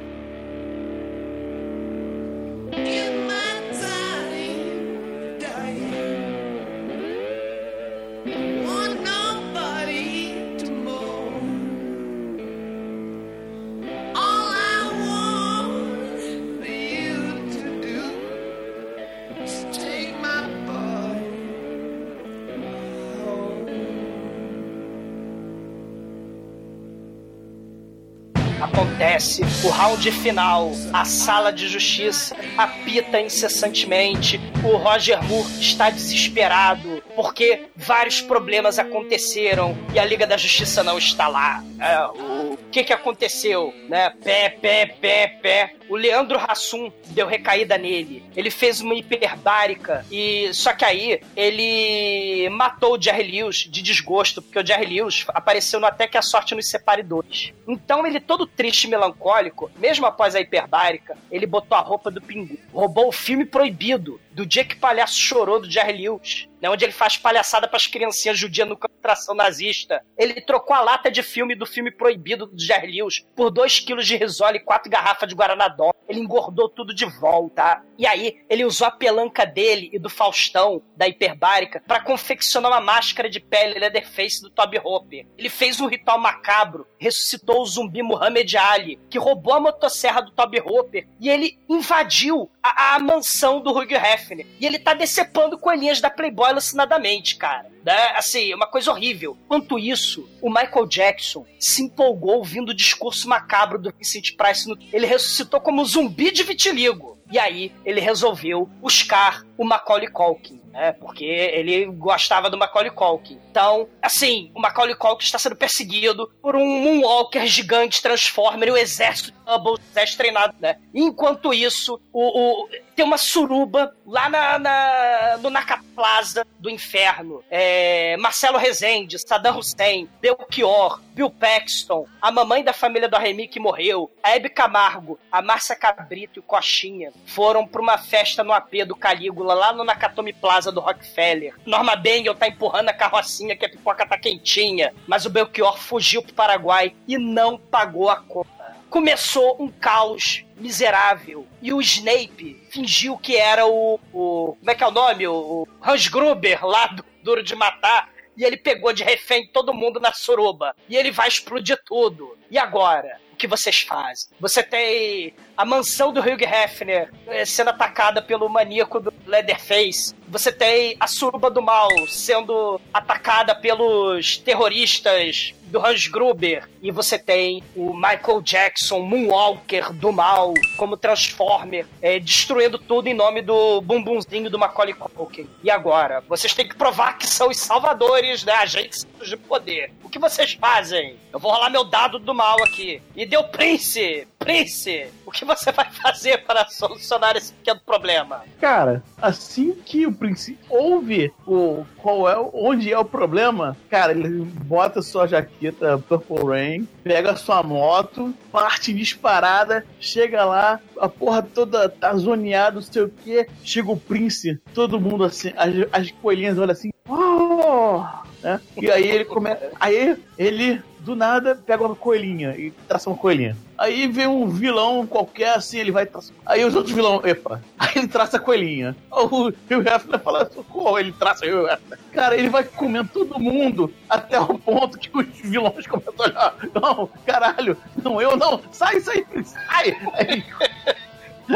Acontece o round final, a sala de justiça apita incessantemente, o Roger Moore está desesperado porque vários problemas aconteceram e a Liga da Justiça não está lá. É, o que que aconteceu? Né? Pé, pé, pé, pé. O Leandro Hassum deu recaída nele. Ele fez uma hiperbárica e só que aí ele matou o Jerry Lewis de desgosto, porque o Jerry Lewis apareceu no Até que a Sorte nos Separe dois. Então ele todo triste e melancólico, mesmo após a hiperbárica, ele botou a roupa do pingu. Roubou o filme proibido do dia que palhaço chorou do Jerry Lewis, né, onde ele faz palhaçada para as criancinhas judias no concentração nazista. Ele trocou a lata de filme do filme proibido do Jerry Lewis por 2 quilos de risole e 4 garrafas de Guaranadó. Ele engordou tudo de volta. E aí, ele usou a pelanca dele e do Faustão, da hiperbárica, para confeccionar uma máscara de pele Leatherface do Toby Hopper. Ele fez um ritual macabro, ressuscitou o zumbi Muhammad Ali, que roubou a motosserra do Toby Hopper, e ele invadiu a, a mansão do Hugh Hefner. E ele tá decepando coelhinhas da Playboy alucinadamente, cara. Né? Assim, uma coisa horrível. Quanto isso, o Michael Jackson se empolgou ouvindo o discurso macabro do Vincent Price. No... Ele ressuscitou como zumbi de vitiligo. E aí ele resolveu buscar o Macaulay Culkin, né? Porque ele gostava do Macaulay Culkin. Então, assim, o Macaulay Culkin está sendo perseguido por um Moonwalker gigante Transformer e o exército de Hubble, exército treinado, né? Enquanto isso, o, o tem uma suruba lá na, na, no Naka Plaza do Inferno. É, Marcelo Rezende, Saddam Hussein, Belchior, Bill Paxton, a mamãe da família do Remy que morreu, a Hebe Camargo, a Márcia Cabrito e o Coxinha foram para uma festa no AP do Calígula, lá no Nakatomi Plaza do Rockefeller. Norma Bengel tá empurrando a carrocinha que a pipoca tá quentinha, mas o Belchior fugiu pro Paraguai e não pagou a conta começou um caos miserável. E o Snape fingiu que era o. o como é que é o nome? O, o Hans Gruber lá do Duro de Matar. E ele pegou de refém todo mundo na suruba. E ele vai explodir tudo. E agora? O que vocês fazem? Você tem a mansão do Hugh Hefner eh, sendo atacada pelo maníaco do Leatherface. Você tem a suruba do mal sendo atacada pelos terroristas do Hans Gruber. E você tem o Michael Jackson, Moonwalker do mal, como Transformer, é, destruindo tudo em nome do bumbumzinho do Macaulay Culkin. E agora? Vocês têm que provar que são os salvadores, né? Agentes de poder. O que vocês fazem? Eu vou rolar meu dado do mal aqui. E deu Prince! Prince! O que você vai fazer para solucionar esse pequeno problema? Cara, assim que o Prince ouve o, qual é, onde é o problema, cara, ele bota sua jaqueta Purple Rain, pega sua moto, parte disparada, chega lá, a porra toda tá zoneada, não sei o que, chega o Prince, todo mundo assim, as, as coelhinhas olham assim, oh! Né? E aí ele começa. Aí ele do nada pega uma coelhinha e traça uma coelhinha. Aí vem um vilão qualquer assim, ele vai traçar. Aí os outros vilões, epa, [laughs] aí ele traça a coelhinha. O Hugh Hefner fala, socorro, ele traça o Hugh Hefner. Cara, ele vai comendo todo mundo até o ponto que os vilões começam a olhar. Não, caralho, não, eu não, sai, sai, sai. Aí,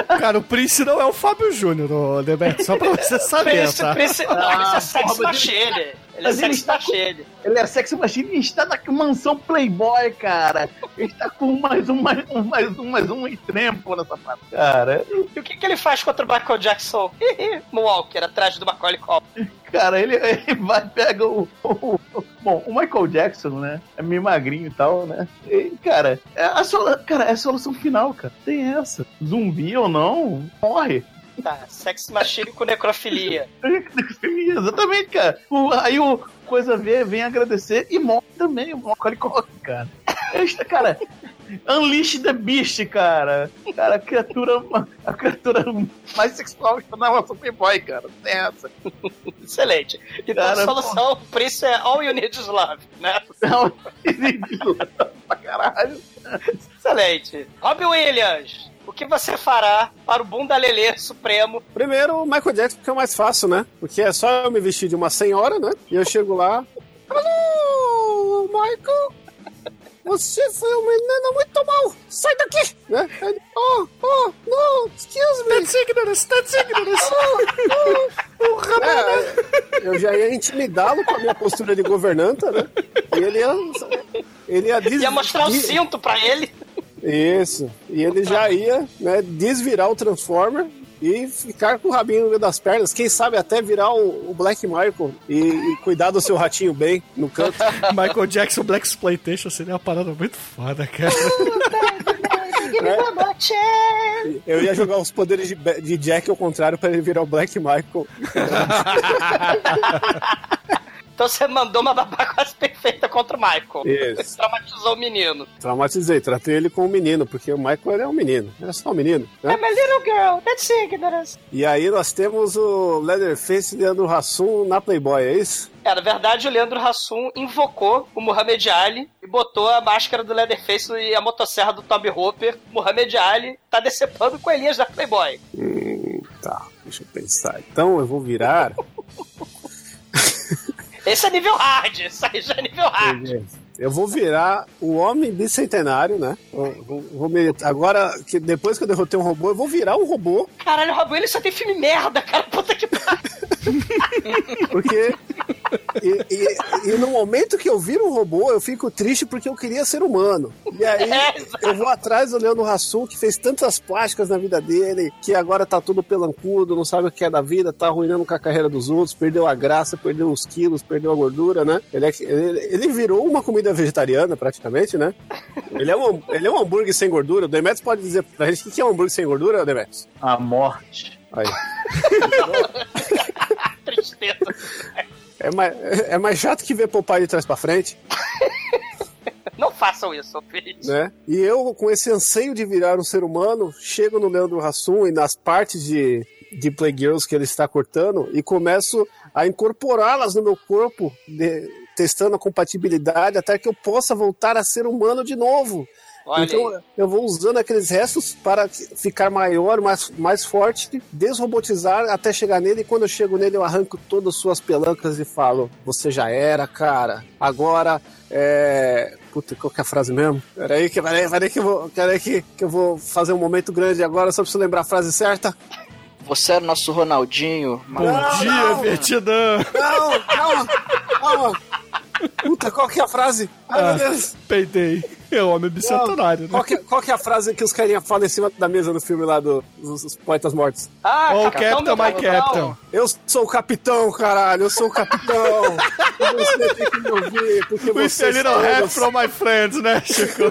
[laughs] Cara, o Prince não é o Fábio Júnior, no Deberto, só pra você saber, Prince, tá? Prince, não, Ah, Prince é sex porra, machine. Ele é Mas ele sex está com- machine. Ele é sexy machine e está na mansão Playboy, cara. Ele está com mais um, mais um, mais um, mais um e trempo nessa parte. Cara, E o que, que ele faz contra o Michael Jackson? [laughs] Moonwalker, atrás do Macaulay Culkin. cara, ele, ele vai pega o, o- o- Bom, o Michael Jackson, né? É meio magrinho e tal, né? E, cara, é a, solu- cara, é a solução final, cara. Tem essa. Zumbi ou não, morre. Tá, sex machine [laughs] com necrofilia. Exatamente, cara. O- aí o Coisa vê, vem agradecer e morre também o Macaulay Culkin, cara. Este, cara, Unleash the Beast, cara. Cara, a criatura, a criatura mais sexual é uma Superboy, cara. Tem essa. Excelente. Então Cara, a solução pra isso é All You Need Is Love, né? Não, pra caralho. Excelente. Robbie Williams, o que você fará para o bunda lelê supremo? Primeiro, o Michael Jackson, porque é o mais fácil, né? Porque é só eu me vestir de uma senhora, né? E eu chego lá. Alô, Michael! Você foi um menino muito mal! Sai daqui! Né? Ele, oh, oh, no, excuse me! That's ignorance, that's ignorance. [laughs] É, eu já ia intimidá-lo com a minha postura de governanta, né? E ele ia. Ele ia, des... Ia mostrar o cinto pra ele. Isso. E ele já ia né, desvirar o Transformer e ficar com o rabinho no meio das pernas. Quem sabe até virar o, o Black Michael e, e cuidar do seu ratinho bem no canto. [laughs] Michael Jackson Black Exploitation seria uma parada muito foda, cara. Eu ia jogar os poderes de Jack ao contrário para ele virar o Black Michael. [laughs] Então você mandou uma babá [laughs] quase perfeita contra o Michael. Isso. Traumatizou o menino. Traumatizei, tratei ele como um menino, porque o Michael ele é um menino. Ele é só um menino. Né? I'm a little girl, that's ignorance. E aí nós temos o Leatherface Leandro Hassum na Playboy, é isso? É, na verdade, o Leandro Hassum invocou o Muhammad Ali e botou a máscara do Leatherface e a motosserra do Toby Hooper. Muhammad Ali tá decepando coelhinhas da Playboy. Hum, tá, deixa eu pensar. Então eu vou virar. [laughs] Esse é nível hard, isso aí já é nível hard. Eu vou virar o homem bicentenário, né? Eu vou- vou me- agora, que depois que eu derrotei um robô, eu vou virar um robô, Caralho, o Robin ele só tem filme merda, cara. Puta que pariu. [laughs] porque. e, e- e no momento que eu viro um robô, eu fico triste porque eu queria ser humano. E aí [laughs] É, eu vou atrás do Leandro Hassum, que fez tantas plásticas na vida dele, que agora tá todo pelancudo, não sabe o que é da vida, tá arruinando com a carreira dos outros, perdeu a graça, perdeu os quilos, perdeu a gordura, né? Ele, é- ele, ele virou uma comida vegetariana, praticamente, né? Ele é um, ele é um hambúrguer sem gordura. O Demetrius pode dizer pra gente o que é um hambúrguer sem gordura, Demetrius? A morte. Aí. [laughs] Tristeza. É mais, é mais chato que ver Popeye de trás pra frente, Não façam isso, filhos. né? E eu, com esse anseio de virar um ser humano, chego no Leandro Hassum e nas partes de, de Playgirls que ele está cortando e começo a incorporá-las no meu corpo, de- testando a compatibilidade até que eu possa voltar a ser humano de novo. Olha então aí. eu vou usando aqueles restos para ficar maior, mais, mais forte, desrobotizar até chegar nele. E quando eu chego nele, eu arranco todas as suas pelancas e falo: Você já era, cara. Agora é. Puta, qual que é a frase mesmo? Peraí, que, peraí, peraí que eu vou. Peraí que, que eu vou fazer um momento grande agora, só preciso lembrar a frase certa. Você era o nosso Ronaldinho. Bom Não, dia. Vietnã. Não, calma, calma. Puta, qual que é a frase? Ai, Ah. meu Deus. Peidei. É o homem bicentenário, né? Qual que, qual que é a frase que os carinha falam em cima da mesa no filme lá do- dos, dos Poetas Mortos? Ah, Oh, Capitão Captain, my Capitão. Captain. Eu sou o capitão, caralho, eu sou o capitão. Você tem que me ouvir, porque We você a little from my friends, né, Chico?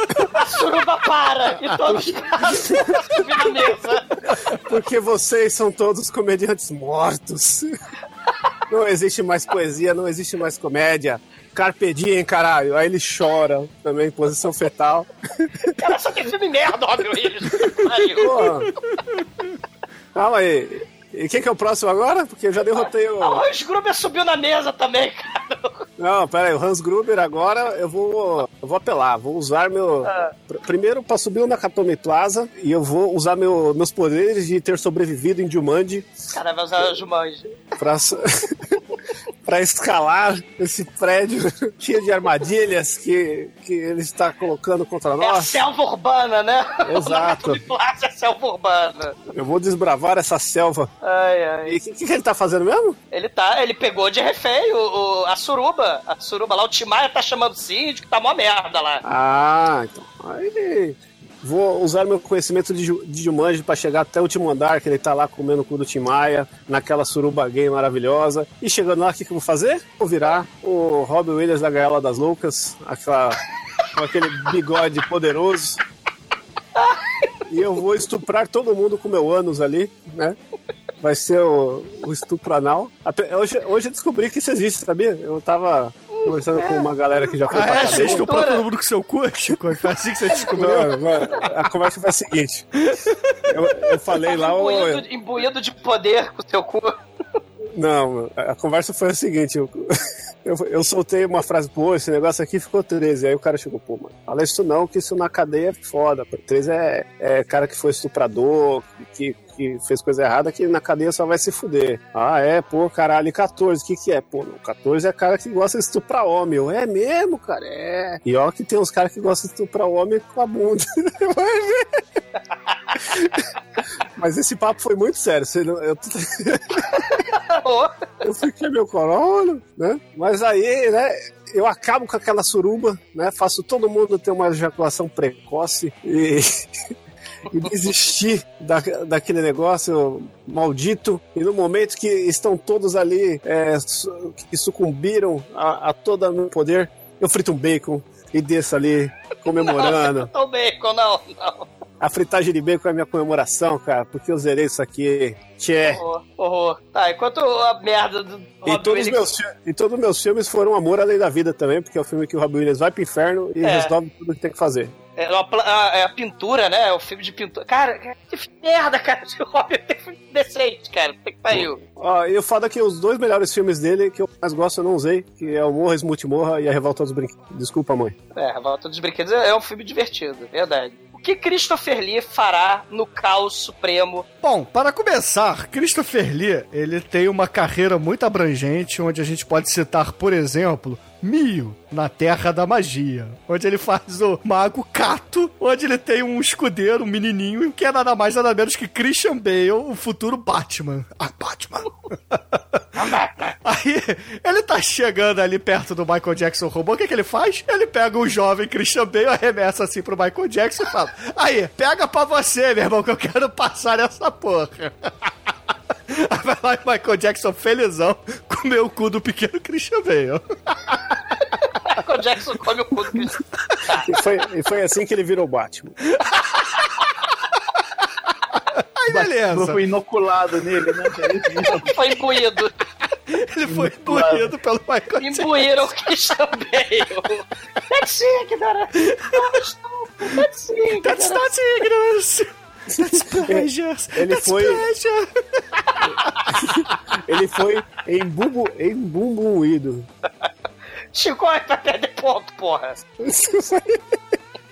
[laughs] Suruba para e todos [laughs] na mesa. Porque vocês são todos comediantes mortos. Não existe mais poesia, não existe mais comédia. Carpe diem, caralho. Aí ele chora também, posição fetal. Cara, só tem filme merda, Robin Williams. [laughs] Calma aí. E quem que é o próximo agora? Porque eu já derrotei o. Ah, O Hans Gruber subiu na mesa também, cara. Não, pera aí, o Hans Gruber agora eu vou, eu vou apelar, vou usar meu. pr- Primeiro pra subir o Nakatomi Plaza e eu vou usar meu, meus poderes de ter sobrevivido em Jumanji Cara, vai usar o Jumanji. pra, [laughs] pra escalar esse prédio [laughs] cheio de armadilhas que, que ele está colocando contra É a nós. selva urbana, né? [laughs] Exato. É a selva urbana. Eu vou desbravar essa selva. Ai, ai. E o que, que ele tá fazendo mesmo? Ele tá, ele pegou de refém o, o- a suruba. A suruba lá, o Timaya tá chamando o síndico, tá mó merda lá. Ah, então. Aí vou usar meu conhecimento de, de Jumanji pra chegar até o último andar, que ele tá lá comendo o cu do Tim Maia, naquela suruba gay maravilhosa. E chegando lá, o que, que eu vou fazer? Vou virar o Robin Williams da Gaiola das Loucas, aquela, com aquele bigode poderoso. E eu vou estuprar todo mundo com meu ânus ali, né? Vai ser o, o estupro anal. Hoje, hoje eu descobri que isso existe, sabia? Eu tava conversando com uma galera que já foi Ah, pra é? Você cadeia. estuprou todo mundo com seu cu, Chico? Foi assim que você descobriu? Não, não, a conversa foi a seguinte. Eu, eu falei lá, Imbuído, imbuído de poder com o teu cu. Não, a conversa foi a seguinte: eu, eu, eu soltei uma frase, pô, esse negócio aqui ficou 13. Aí o cara chegou, pô, mano, fala isso não, que isso na cadeia é foda. Pô. 13 é, é cara que foi estuprador, que, que fez coisa errada, que na cadeia só vai se fuder. Ah, é, pô, caralho, e 14, o que que é? Pô, não, 14 é cara que gosta de estuprar homem. Eu, é mesmo, cara, é. E ó que tem uns caras que gostam de estuprar homem com a bunda. [laughs] Mas esse papo foi muito sério. Você não- eu, [laughs] eu fiquei meio corona, né? Mas aí, né? Eu acabo com aquela suruba, né? Faço todo mundo ter uma ejaculação precoce e, [laughs] e desistir da, daquele negócio maldito. E no momento que estão todos ali é, su- que sucumbiram a, a todo o meu poder, eu frito um bacon e desço ali comemorando. [laughs] Não, bacon, não, não. A fritagem de bacon é a minha comemoração, cara, porque eu zerei isso aqui. Tchê. Horror, horror. Tá, enquanto a merda do E todos, os Williams- meus, e todos os meus filmes foram Amor Além da Vida também, porque é o filme que o Robin Williams vai pro inferno e É. resolve tudo que tem que fazer. É, uma a, é a pintura, né? É o filme de pintura. Cara, que merda, cara. O Robin tem filme decente, cara. Puta que pariu. Ó, e o foda é que os dois melhores filmes dele que eu mais gosto eu não usei, que é o Morra, Multimorra e A Revolta dos Brinquedos. Desculpa, mãe. É, A Volta dos Brinquedos é é um filme divertido, verdade. O que Christopher Lee fará no caos supremo? Bom, para começar, Christopher Lee, ele tem uma carreira muito abrangente, onde a gente pode citar, por exemplo, Mio, na Terra da Magia, onde ele faz o mago Cato, onde ele tem um escudeiro, um menininho, que é nada mais nada menos que Christian Bale, o futuro Batman. Ah, Batman. Aí, ele tá chegando ali perto do Michael Jackson robô, o que que ele faz? Ele pega o jovem Christian Bale, arremessa assim pro Michael Jackson e fala, aí, pega pra você, meu irmão, que eu quero passar essa porra. [laughs] Aí [laughs] vai lá e Michael Jackson felizão comeu o cu do pequeno Christian Bale. Michael Jackson come o cu do Christopher E foi, e foi assim que ele virou Batman. Aí beleza. Foi inoculado nele, né? Foi imbuído. Ele foi imbuído pelo Michael Jackson. Imbuíram o Christian Bale. That's ignorant. [laughs] That's ignorant. That's not ignorance. That's [laughs] pleasure. Ele That's foi- pleasure. [laughs] Ele foi embumbu, embumbuído. Chico vai perder ponto, porra. [laughs]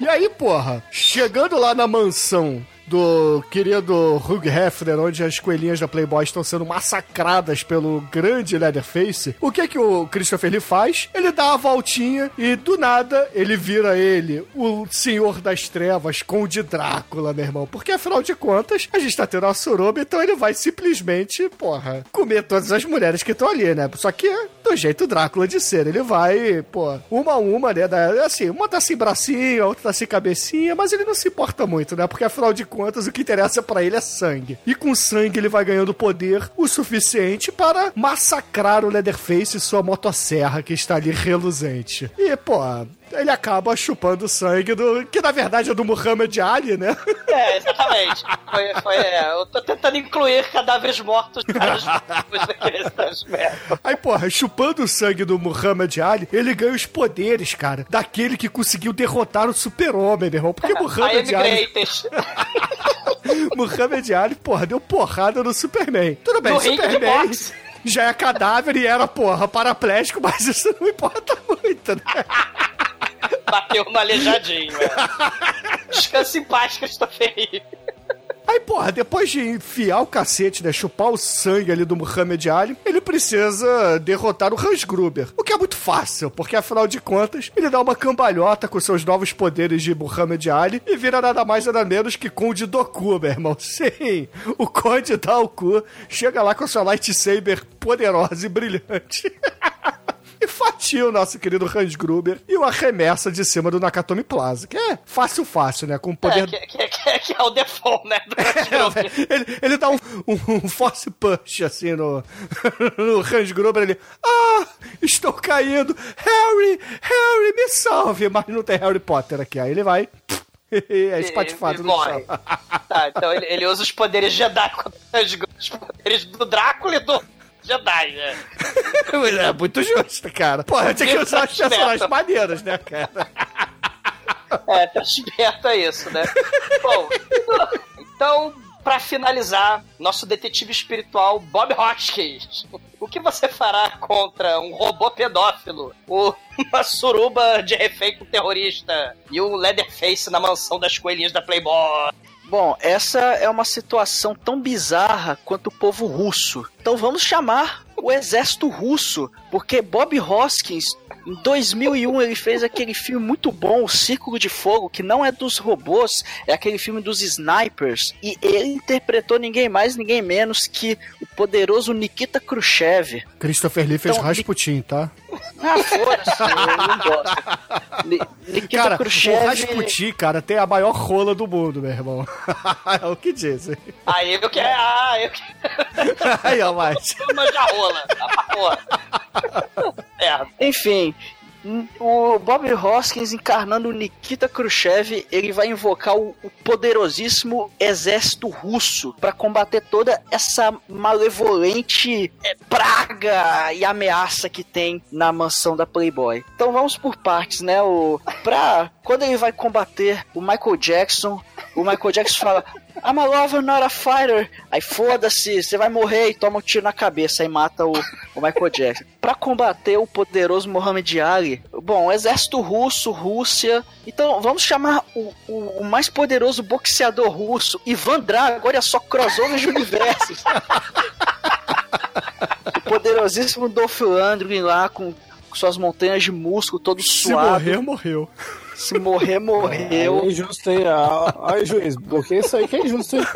E aí, porra, chegando lá na mansão do querido Hugh Hefner, onde as coelhinhas da Playboy estão sendo massacradas pelo grande Leatherface, o que que o Christopher Lee faz? Ele dá a voltinha e, do nada, ele vira ele, o Senhor das Trevas, Conde Drácula, meu irmão. Porque, afinal de contas, a gente tá tendo uma suruba, então ele vai simplesmente, porra, comer todas as mulheres que estão ali, né? Só que do jeito Drácula de ser. Ele vai, pô, uma a uma, né? Assim, uma tá sem bracinho, a outra tá sem cabecinha, mas ele não se importa muito, né? Porque afinal de contas, o que interessa pra ele é sangue. E com sangue ele vai ganhando poder o suficiente para massacrar o Leatherface e sua motosserra que está ali reluzente. E, pô, ele acaba chupando o sangue do. que na verdade é do Muhammad Ali, né? É, exatamente. Foi, foi, é, eu tô tentando incluir cadáveres mortos caras transmero. Aí, porra, chupando o sangue do Muhammad Ali, ele ganha os poderes, cara, daquele que conseguiu derrotar o super-homem, meu irmão. Porque [laughs] Muhammad am Ali. [laughs] Muhammad Ali, porra, deu porrada no Superman. Tudo bem, No Superman já é cadáver e era, porra, paraplégico, mas isso não importa muito, né? [laughs] Bateu no aleijadinho, é. Descanse em paz, Christopher Lee. Aí, porra, depois de enfiar o cacete, né, chupar o sangue ali do Muhammad Ali, ele precisa derrotar o Hans Gruber. O que é muito fácil, porque afinal de contas, ele dá uma cambalhota com seus novos poderes de Muhammad Ali e vira nada mais nada menos que Conde Doku, meu irmão. Sim, o Conde cu, chega lá com sua lightsaber poderosa e brilhante. [laughs] E fatia o nosso querido Hans Gruber e o arremessa de cima do Nakatomi Plaza, que é fácil, fácil, né? Com poder É, que, que, que, que é o default, né? [laughs] É, ele, ele dá um, um, um force punch assim no, [laughs] no Hans Gruber. Ele, ah, estou caindo. Harry, Harry, me salve. Mas não tem Harry Potter aqui. Aí ele vai. [laughs] É espatifado no chão. Tá, então ele, ele usa os poderes Jedi contra os poderes do Drácula e do Jedi, né? [laughs] é muito justo, cara. Porra, tinha que usar os personagens maneiros, né, cara? É, tá esperto é isso, né? Bom, então, pra finalizar, nosso detetive espiritual, Bob Hoskins. O que você fará contra um robô pedófilo, uma suruba de refém com terrorista e um Leatherface na mansão das coelhinhas da Playboy? Bom, essa é uma situação tão bizarra quanto o povo russo. Então vamos chamar o exército russo, porque Bob Hoskins em 2001 ele fez aquele filme muito bom, O Círculo de Fogo, que não é dos robôs, é aquele filme dos snipers. E ele interpretou ninguém mais, ninguém menos que o poderoso Nikita Khrushchev. Christopher Lee fez Então, Rasputin, tá? Ah, foda-se, eu não gosto. Ni- Nikita Cara, Khrushchev. o Rasputin, cara, tem a maior rola do mundo, meu irmão. [laughs] é o que dizem. Aí eu quero. Ah, eu quero. Aí, ó, mais. Manjar rola. Tá pra porra. É, Enfim, o Bob Hoskins encarnando Nikita Khrushchev, ele vai invocar o, o poderosíssimo exército russo para combater toda essa malevolente eh, praga e ameaça que tem na mansão da Playboy. Então vamos por partes, né? O pra quando ele vai combater o Michael Jackson, o Michael Jackson fala I'm a lover, not a fighter. Aí foda-se, você vai morrer e toma um tiro na cabeça e mata o, o Michael Jackson. Pra combater o poderoso Muhammad Ali, bom, exército russo, Rússia. Então vamos chamar o, o, o mais poderoso boxeador russo, Ivan Drago. Olha só, crossover de universos. o poderosíssimo Dolph Lundgren lá com, com suas montanhas de músculo todo Se suado. morrer, morreu. Se morrer, morreu. É injusto, hein? Ah, Ai, juiz, bloqueia isso aí que é injusto, hein? [laughs]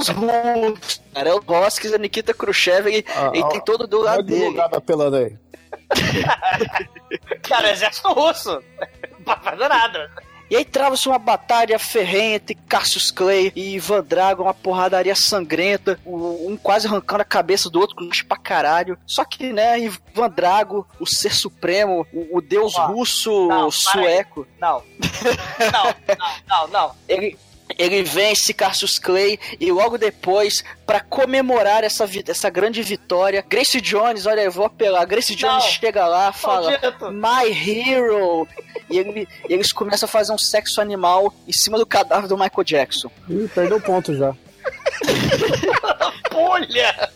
É os russos, cara. É o Hoskins, a Nikita Khrushchev, ele, Ah, ah, tem todo do lado dele. divulgar apelando aí. [laughs] cara, exército russo. [laughs] Não fazer nada. E aí trava-se uma batalha ferrenha entre Cassius Clay e Ivan Drago, uma porradaria sangrenta, um quase arrancando a cabeça do outro, com pra caralho. Só que, né, Ivan Drago, o ser supremo, o, o deus Ó, russo não, sueco, Não. [laughs] Não, não, não, não. ele, ele vence Cassius Clay e logo depois, pra comemorar essa, essa grande vitória, Grace Jones, olha, eu vou apelar, Grace Jones Não. chega lá, fala, Maldito. My Hero! E ele- eles começam a fazer um sexo animal em cima do cadáver do Michael Jackson. Ih, perdeu ponto já. Pulha!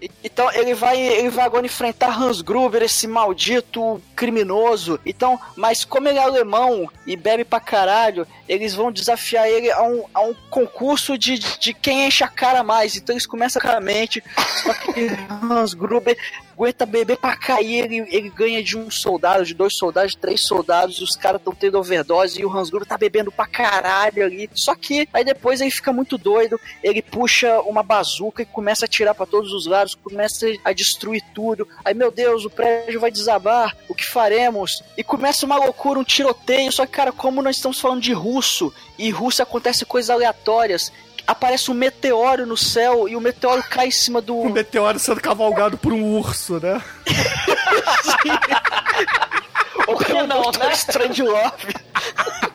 E- Então ele vai, ele vai agora enfrentar Hans Gruber, esse maldito criminoso. Então, mas como ele é alemão e bebe pra caralho, eles vão desafiar ele a um, a um concurso de, de quem enche a cara mais. Então eles começam com a mente. Só que Hans Gruber aguenta beber pra cair. Ele, ele ganha de um soldado, de dois soldados, de três soldados. Os caras estão tendo overdose e o Hans Gruber tá bebendo pra caralho ali. Só que aí depois ele fica muito doido. Ele puxa uma bazuca e começa a atirar pra todos os lados. Começa a destruir tudo. Aí, meu Deus, o prédio vai desabar. O que faremos? E começa uma loucura, um tiroteio. Só que, cara, como nós estamos falando de russo e Rússia acontece coisas aleatórias. Aparece um meteoro no céu e o meteoro cai em cima do. O [laughs] meteoro sendo cavalgado por um urso, né? [laughs] Por que não, né? Strange Love.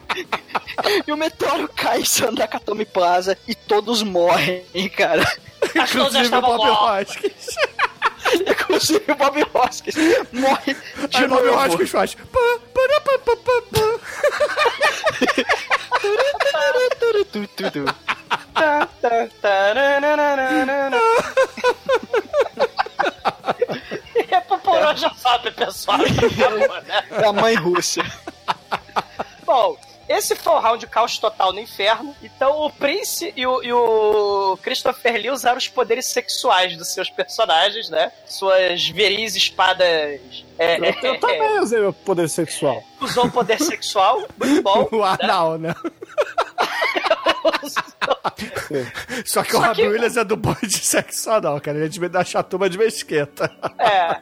[laughs] e o meteoro cai em cima da Katami Plaza e todos morrem, cara. Inclusive o Bob. Hoskins. Inclusive o Bob Hoskins morre de Aí o Bob novo. Hoskins faz. pá, pará, pá, pá, pá, pá. A Poporó já sabe, pessoal. É a mãe Rússia. Bom, esse foi o round caos total no inferno. Então o Prince e o, e o Christopher Lee usaram os poderes sexuais dos seus personagens, né? Suas viris espadas. É, Eu, eu também usei meu poder sexual. usou o poder sexual, muito [laughs] bom. O anal, né? [laughs] Só que o Só Robbie que- Williams é do boi de [laughs] sexo anal, cara. Ele é de da chatuma de mesqueta. É.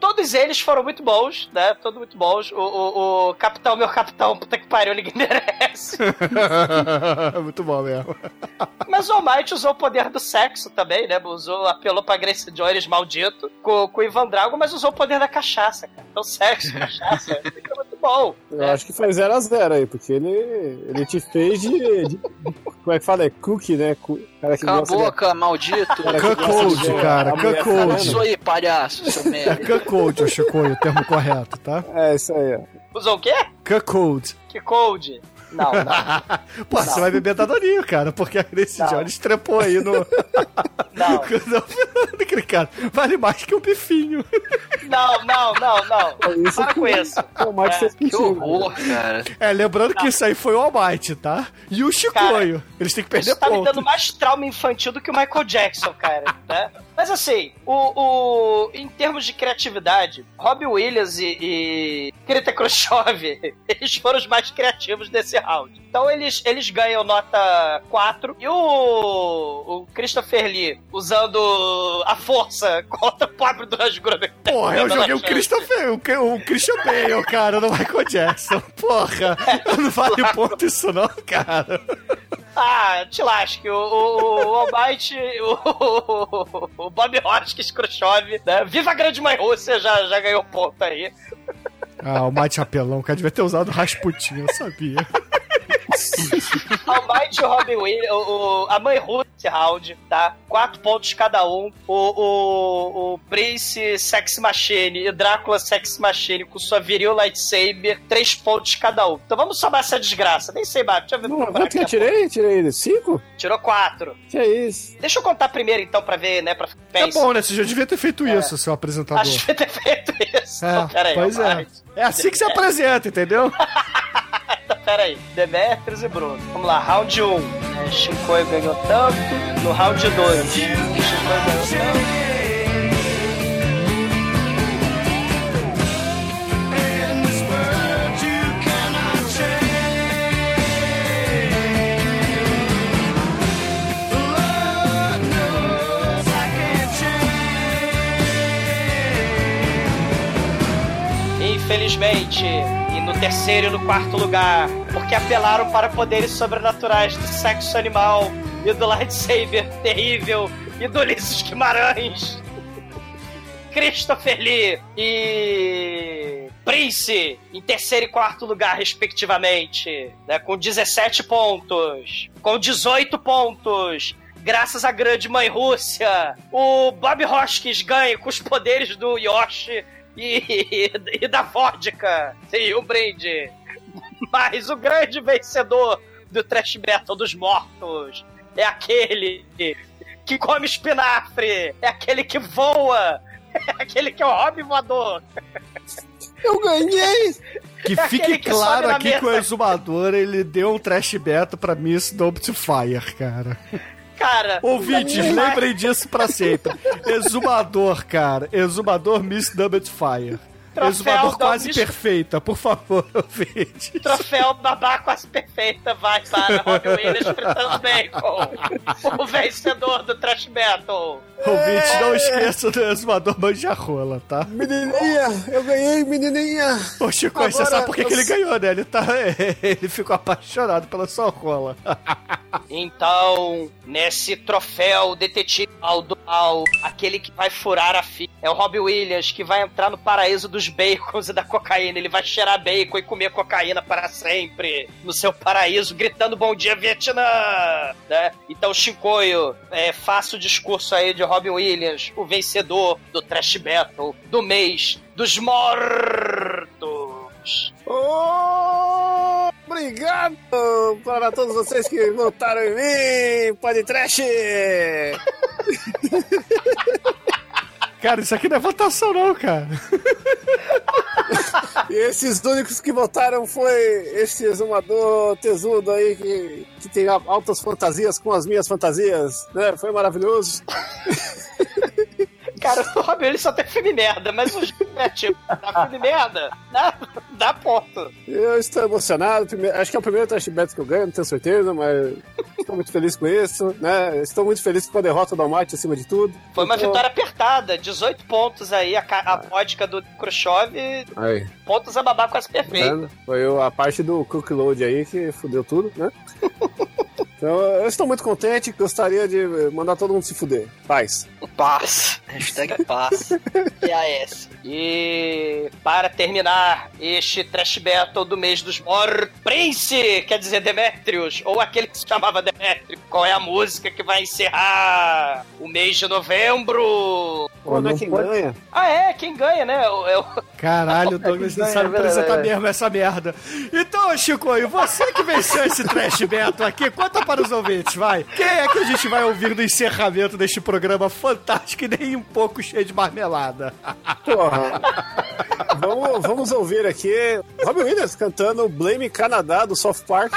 Todos eles foram muito bons, né? Todos muito bons. O, o, o Capitão, meu Capitão, puta que pariu, ninguém [laughs] merece. [laughs] Muito bom mesmo. [laughs] Mas o Almighty usou o poder do sexo também, né? Usou, apelou pra Grace Jones maldito com, com o Ivan Drago, mas usou o poder da cachaça, cara. Então, sexo, cachaça, fica muito bom. Eu acho que foi 0x0 aí, porque ele, ele te fez de, de como é que fala? É cookie, né? Cara que Cala a gosta de- boca, maldito. Cuckold, cara, cuckold. Isso aí, palhaço, seu É merda. cuckold, ô Chicoio, o termo correto, tá? É, isso aí. Usou o quê? Cuckold. Que cold? Não, não. Pô, você vai beber Dadoninho, cara, porque a Grace Não. Jones trepou aí no... [laughs] Não. [laughs] final daquele cara. Vale mais que um bifinho. [laughs] Não, não, não, não. É isso Para que- com isso. O Mike É, fez Que contigo. horror, cara. É, lembrando que isso aí foi o Almighty, tá? E o Chicoio. Eles têm que perder Isso tá me ponto. dando mais trauma infantil do que o Michael Jackson, cara. né? Mas assim, o, o- em termos de criatividade, Robbie Williams e, e Krita Khrushchev, [laughs] eles foram os mais criativos desse round. Então eles, eles ganham nota 4 e o, o Christopher Lee usando a força [laughs] contra o pobre do Gruber. Porra, eu joguei o Chance. Christopher, o, o Christian Bale, cara, no Michael Jackson. Porra, não vale ponto isso não, cara. Ah, te lasque. O, o, o Almighty, o, o Bob Hoskins Khrushchev, né? Viva a grande mãe Rússia, já, já ganhou ponto aí. Ah, o Mate Apelão, cara, devia ter usado Rasputin, eu sabia. Almighty Robin Williams, o, o- a mãe esse round, tá? Quatro pontos cada um. O, o, o Prince Sex Machine e Drácula Sex Machine com sua viril lightsaber, três pontos cada um. Então vamos somar essa desgraça. Nem sei mais, deixa eu ver. Não, quanto que eu tirei? Tirei cinco? Tirou quatro. Que é isso? Deixa eu contar primeiro então pra ver, né? Pra É pensar. bom, né? Você já devia ter feito isso, seu apresentador. Acho que ter feito isso. É, Então, peraí, pois é. É assim que se apresenta, entendeu? [laughs] Então, peraí. Demetrius e Bruno. Vamos lá, round 1. Um. É, Shinkoio ganhou tanto. No round 2. Shinkoio ganhou tanto. Infelizmente, no terceiro e no quarto lugar, porque apelaram para poderes sobrenaturais do sexo animal e do lightsaber terrível e do Ulisses Guimarães. [laughs] Christopher Lee e Prince em terceiro e quarto lugar, respectivamente, né, com 17 pontos, com 18 pontos. Graças à grande mãe Rússia, o Bob Hoskins ganha com os poderes do Yoshi e, e da vodka. Sim, um brinde. Mas o grande vencedor do Trash Battle dos Mortos é aquele que come espinafre, é aquele que voa, é aquele que é o hobby voador. Eu ganhei! Que É fique que claro aqui que o mesa. exumador ele deu um trash beta pra Miss Double Fire, cara. Cara, Ouvintes, lembrem disso pra sempre. [laughs] Exumador, cara. Exumador Miss Double Fire. Troféu Exumador da quase perfeita, por favor, [laughs] ouvintes. Troféu babá quase perfeita vai para Robin Williams fritando bacon. O vencedor do Trash Battle. Ouvintes, não esqueça do exumador manjarrola, tá? Menininha, eu ganhei, menininha! Ô, Chico, você Agora, sabe por que, que eu ele ganhou, né? Ele, tá, [laughs] ele ficou apaixonado pela sua rola. [laughs] Então, nesse troféu detetive do mal, aquele que vai furar a fila é o Robbie Williams, que vai entrar no paraíso dos bacons e da cocaína. Ele vai cheirar bacon e comer cocaína para sempre no seu paraíso, gritando bom dia, Vietnã! Né? Então, Shinkoio, é, faça o discurso aí de Robin Williams, o vencedor do Trash Battle do mês dos mortos. Obrigado para todos vocês que votaram em mim, pode trash! [laughs] Cara, isso aqui não é votação, não, cara. E [laughs] esses únicos que votaram foi esse exumador tesudo aí que, que tem altas fantasias com as minhas fantasias, né? Foi maravilhoso. [laughs] Cara, o Williams só tem filme merda, mas o jogo é tipo, dá filme merda, dá, dá ponto. Eu estou emocionado, acho que é o primeiro trash bet que eu ganho, não tenho certeza, mas estou muito feliz com isso, né? Estou muito feliz com a derrota do Almighty acima de tudo. Foi uma Então- vitória apertada, 18 pontos aí, a, a vodka do Khrushchev, Aí, pontos a babá quase perfeito. Foi o- a parte do Cook Load aí que fudeu tudo, né? [laughs] Então eu estou muito contente, gostaria de mandar todo mundo se fuder. Paz. Paz. Hashtag paz. [laughs] PAS. E para terminar este trash battle do mês dos Mor Prince, quer dizer Demetrius, ou aquele que se chamava Demetrius, qual é a música que vai encerrar o mês de novembro? Pô, não é quem pode- ganha. Ah, é, quem ganha, né? O- é o- Caralho, o [laughs] Douglas não sabe é apresentar é. mesmo essa merda. Então, Chico, e você que venceu esse trash beto aqui, conta para os ouvintes, vai. Quem é que a gente vai ouvir no encerramento deste programa fantástico e nem um pouco cheio de marmelada? Porra. vamos, vamos ouvir aqui Robin Williams cantando Blame Canadá do South Park.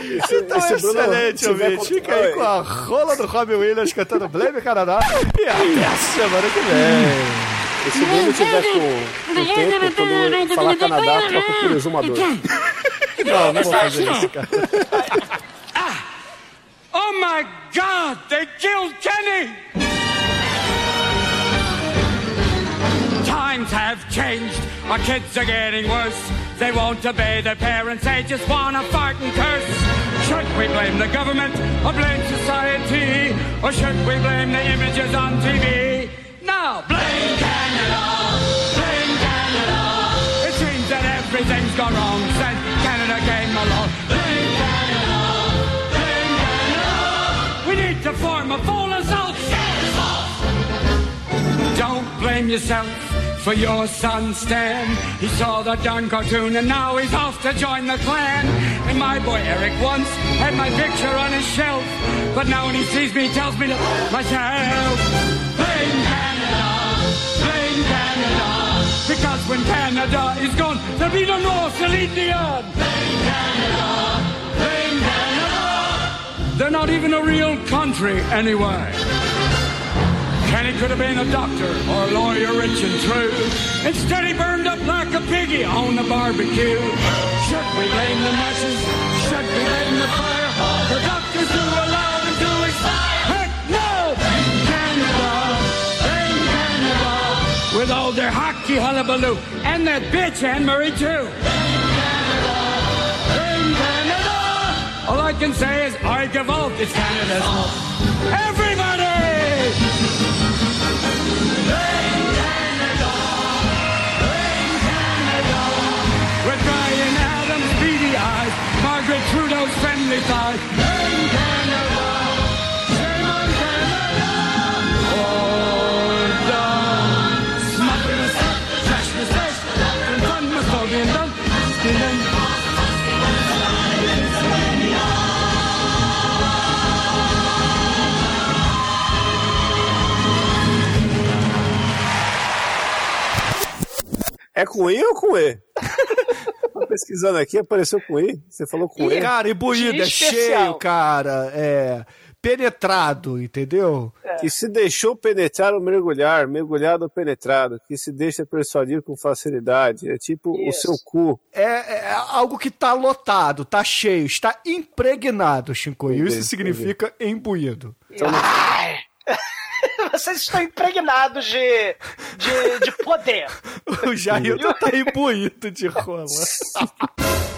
Esse, Então, esse excelente, ouvinte. Fica aí com a rola do Robin Williams cantando Blame Canadá. E até a semana que vem. Se o Bruno tiver com, com tempo, quando falar Canadá, troca por exumador. [laughs] Não, não vou fazer isso, cara. [laughs] Ah! Oh my God, they killed Kenny! Times have changed. Our kids are getting worse. They won't obey their parents. They just want to fart and curse. Should we blame the government or blame society? Or should we blame the images on TV? No, blame Canada! Blame Canada! It seems that everything's gone wrong since Canada came along. Blame Canada! Blame Canada! We need to form a full assault. Don't blame yourself for your son Stan. He saw the darn cartoon and now he's off to join the clan. And my boy Eric once had my picture on his shelf, but now when he sees me, he tells me to myself. Because when Canada is gone, there'll be no North to lead the on. Blame Canada, blame Canada. They're not even a real country anyway. Kenny could have been a doctor or a lawyer rich and true. Instead, he burned up like a piggy on the barbecue. Should we blame the masses? Should we blame the fire? The doctors who allowed him With all their hockey hullabaloo and that bitch Anne Marie too. Canada! Canada! All I can say is I give out. It's Canada's fault. Everybody! With Brian Adams' beady eyes, Margaret Trudeau's friendly thighs. É com I ou com E? Tô pesquisando aqui, apareceu com I. Você falou com E. Cara, imbuído, é cheio, cara. É penetrado, entendeu? Que se deixou penetrar ou mergulhar, mergulhado ou penetrado. Que se deixa persuadir com facilidade. É tipo Isso. o seu cu. É, é algo que tá lotado, tá cheio, está impregnado, Shinkoio. Isso Entendi, significa imbuído. Ai. [laughs] [laughs] Vocês estão impregnados de, de, de poder. O Jair tá imbuído de rola. [laughs]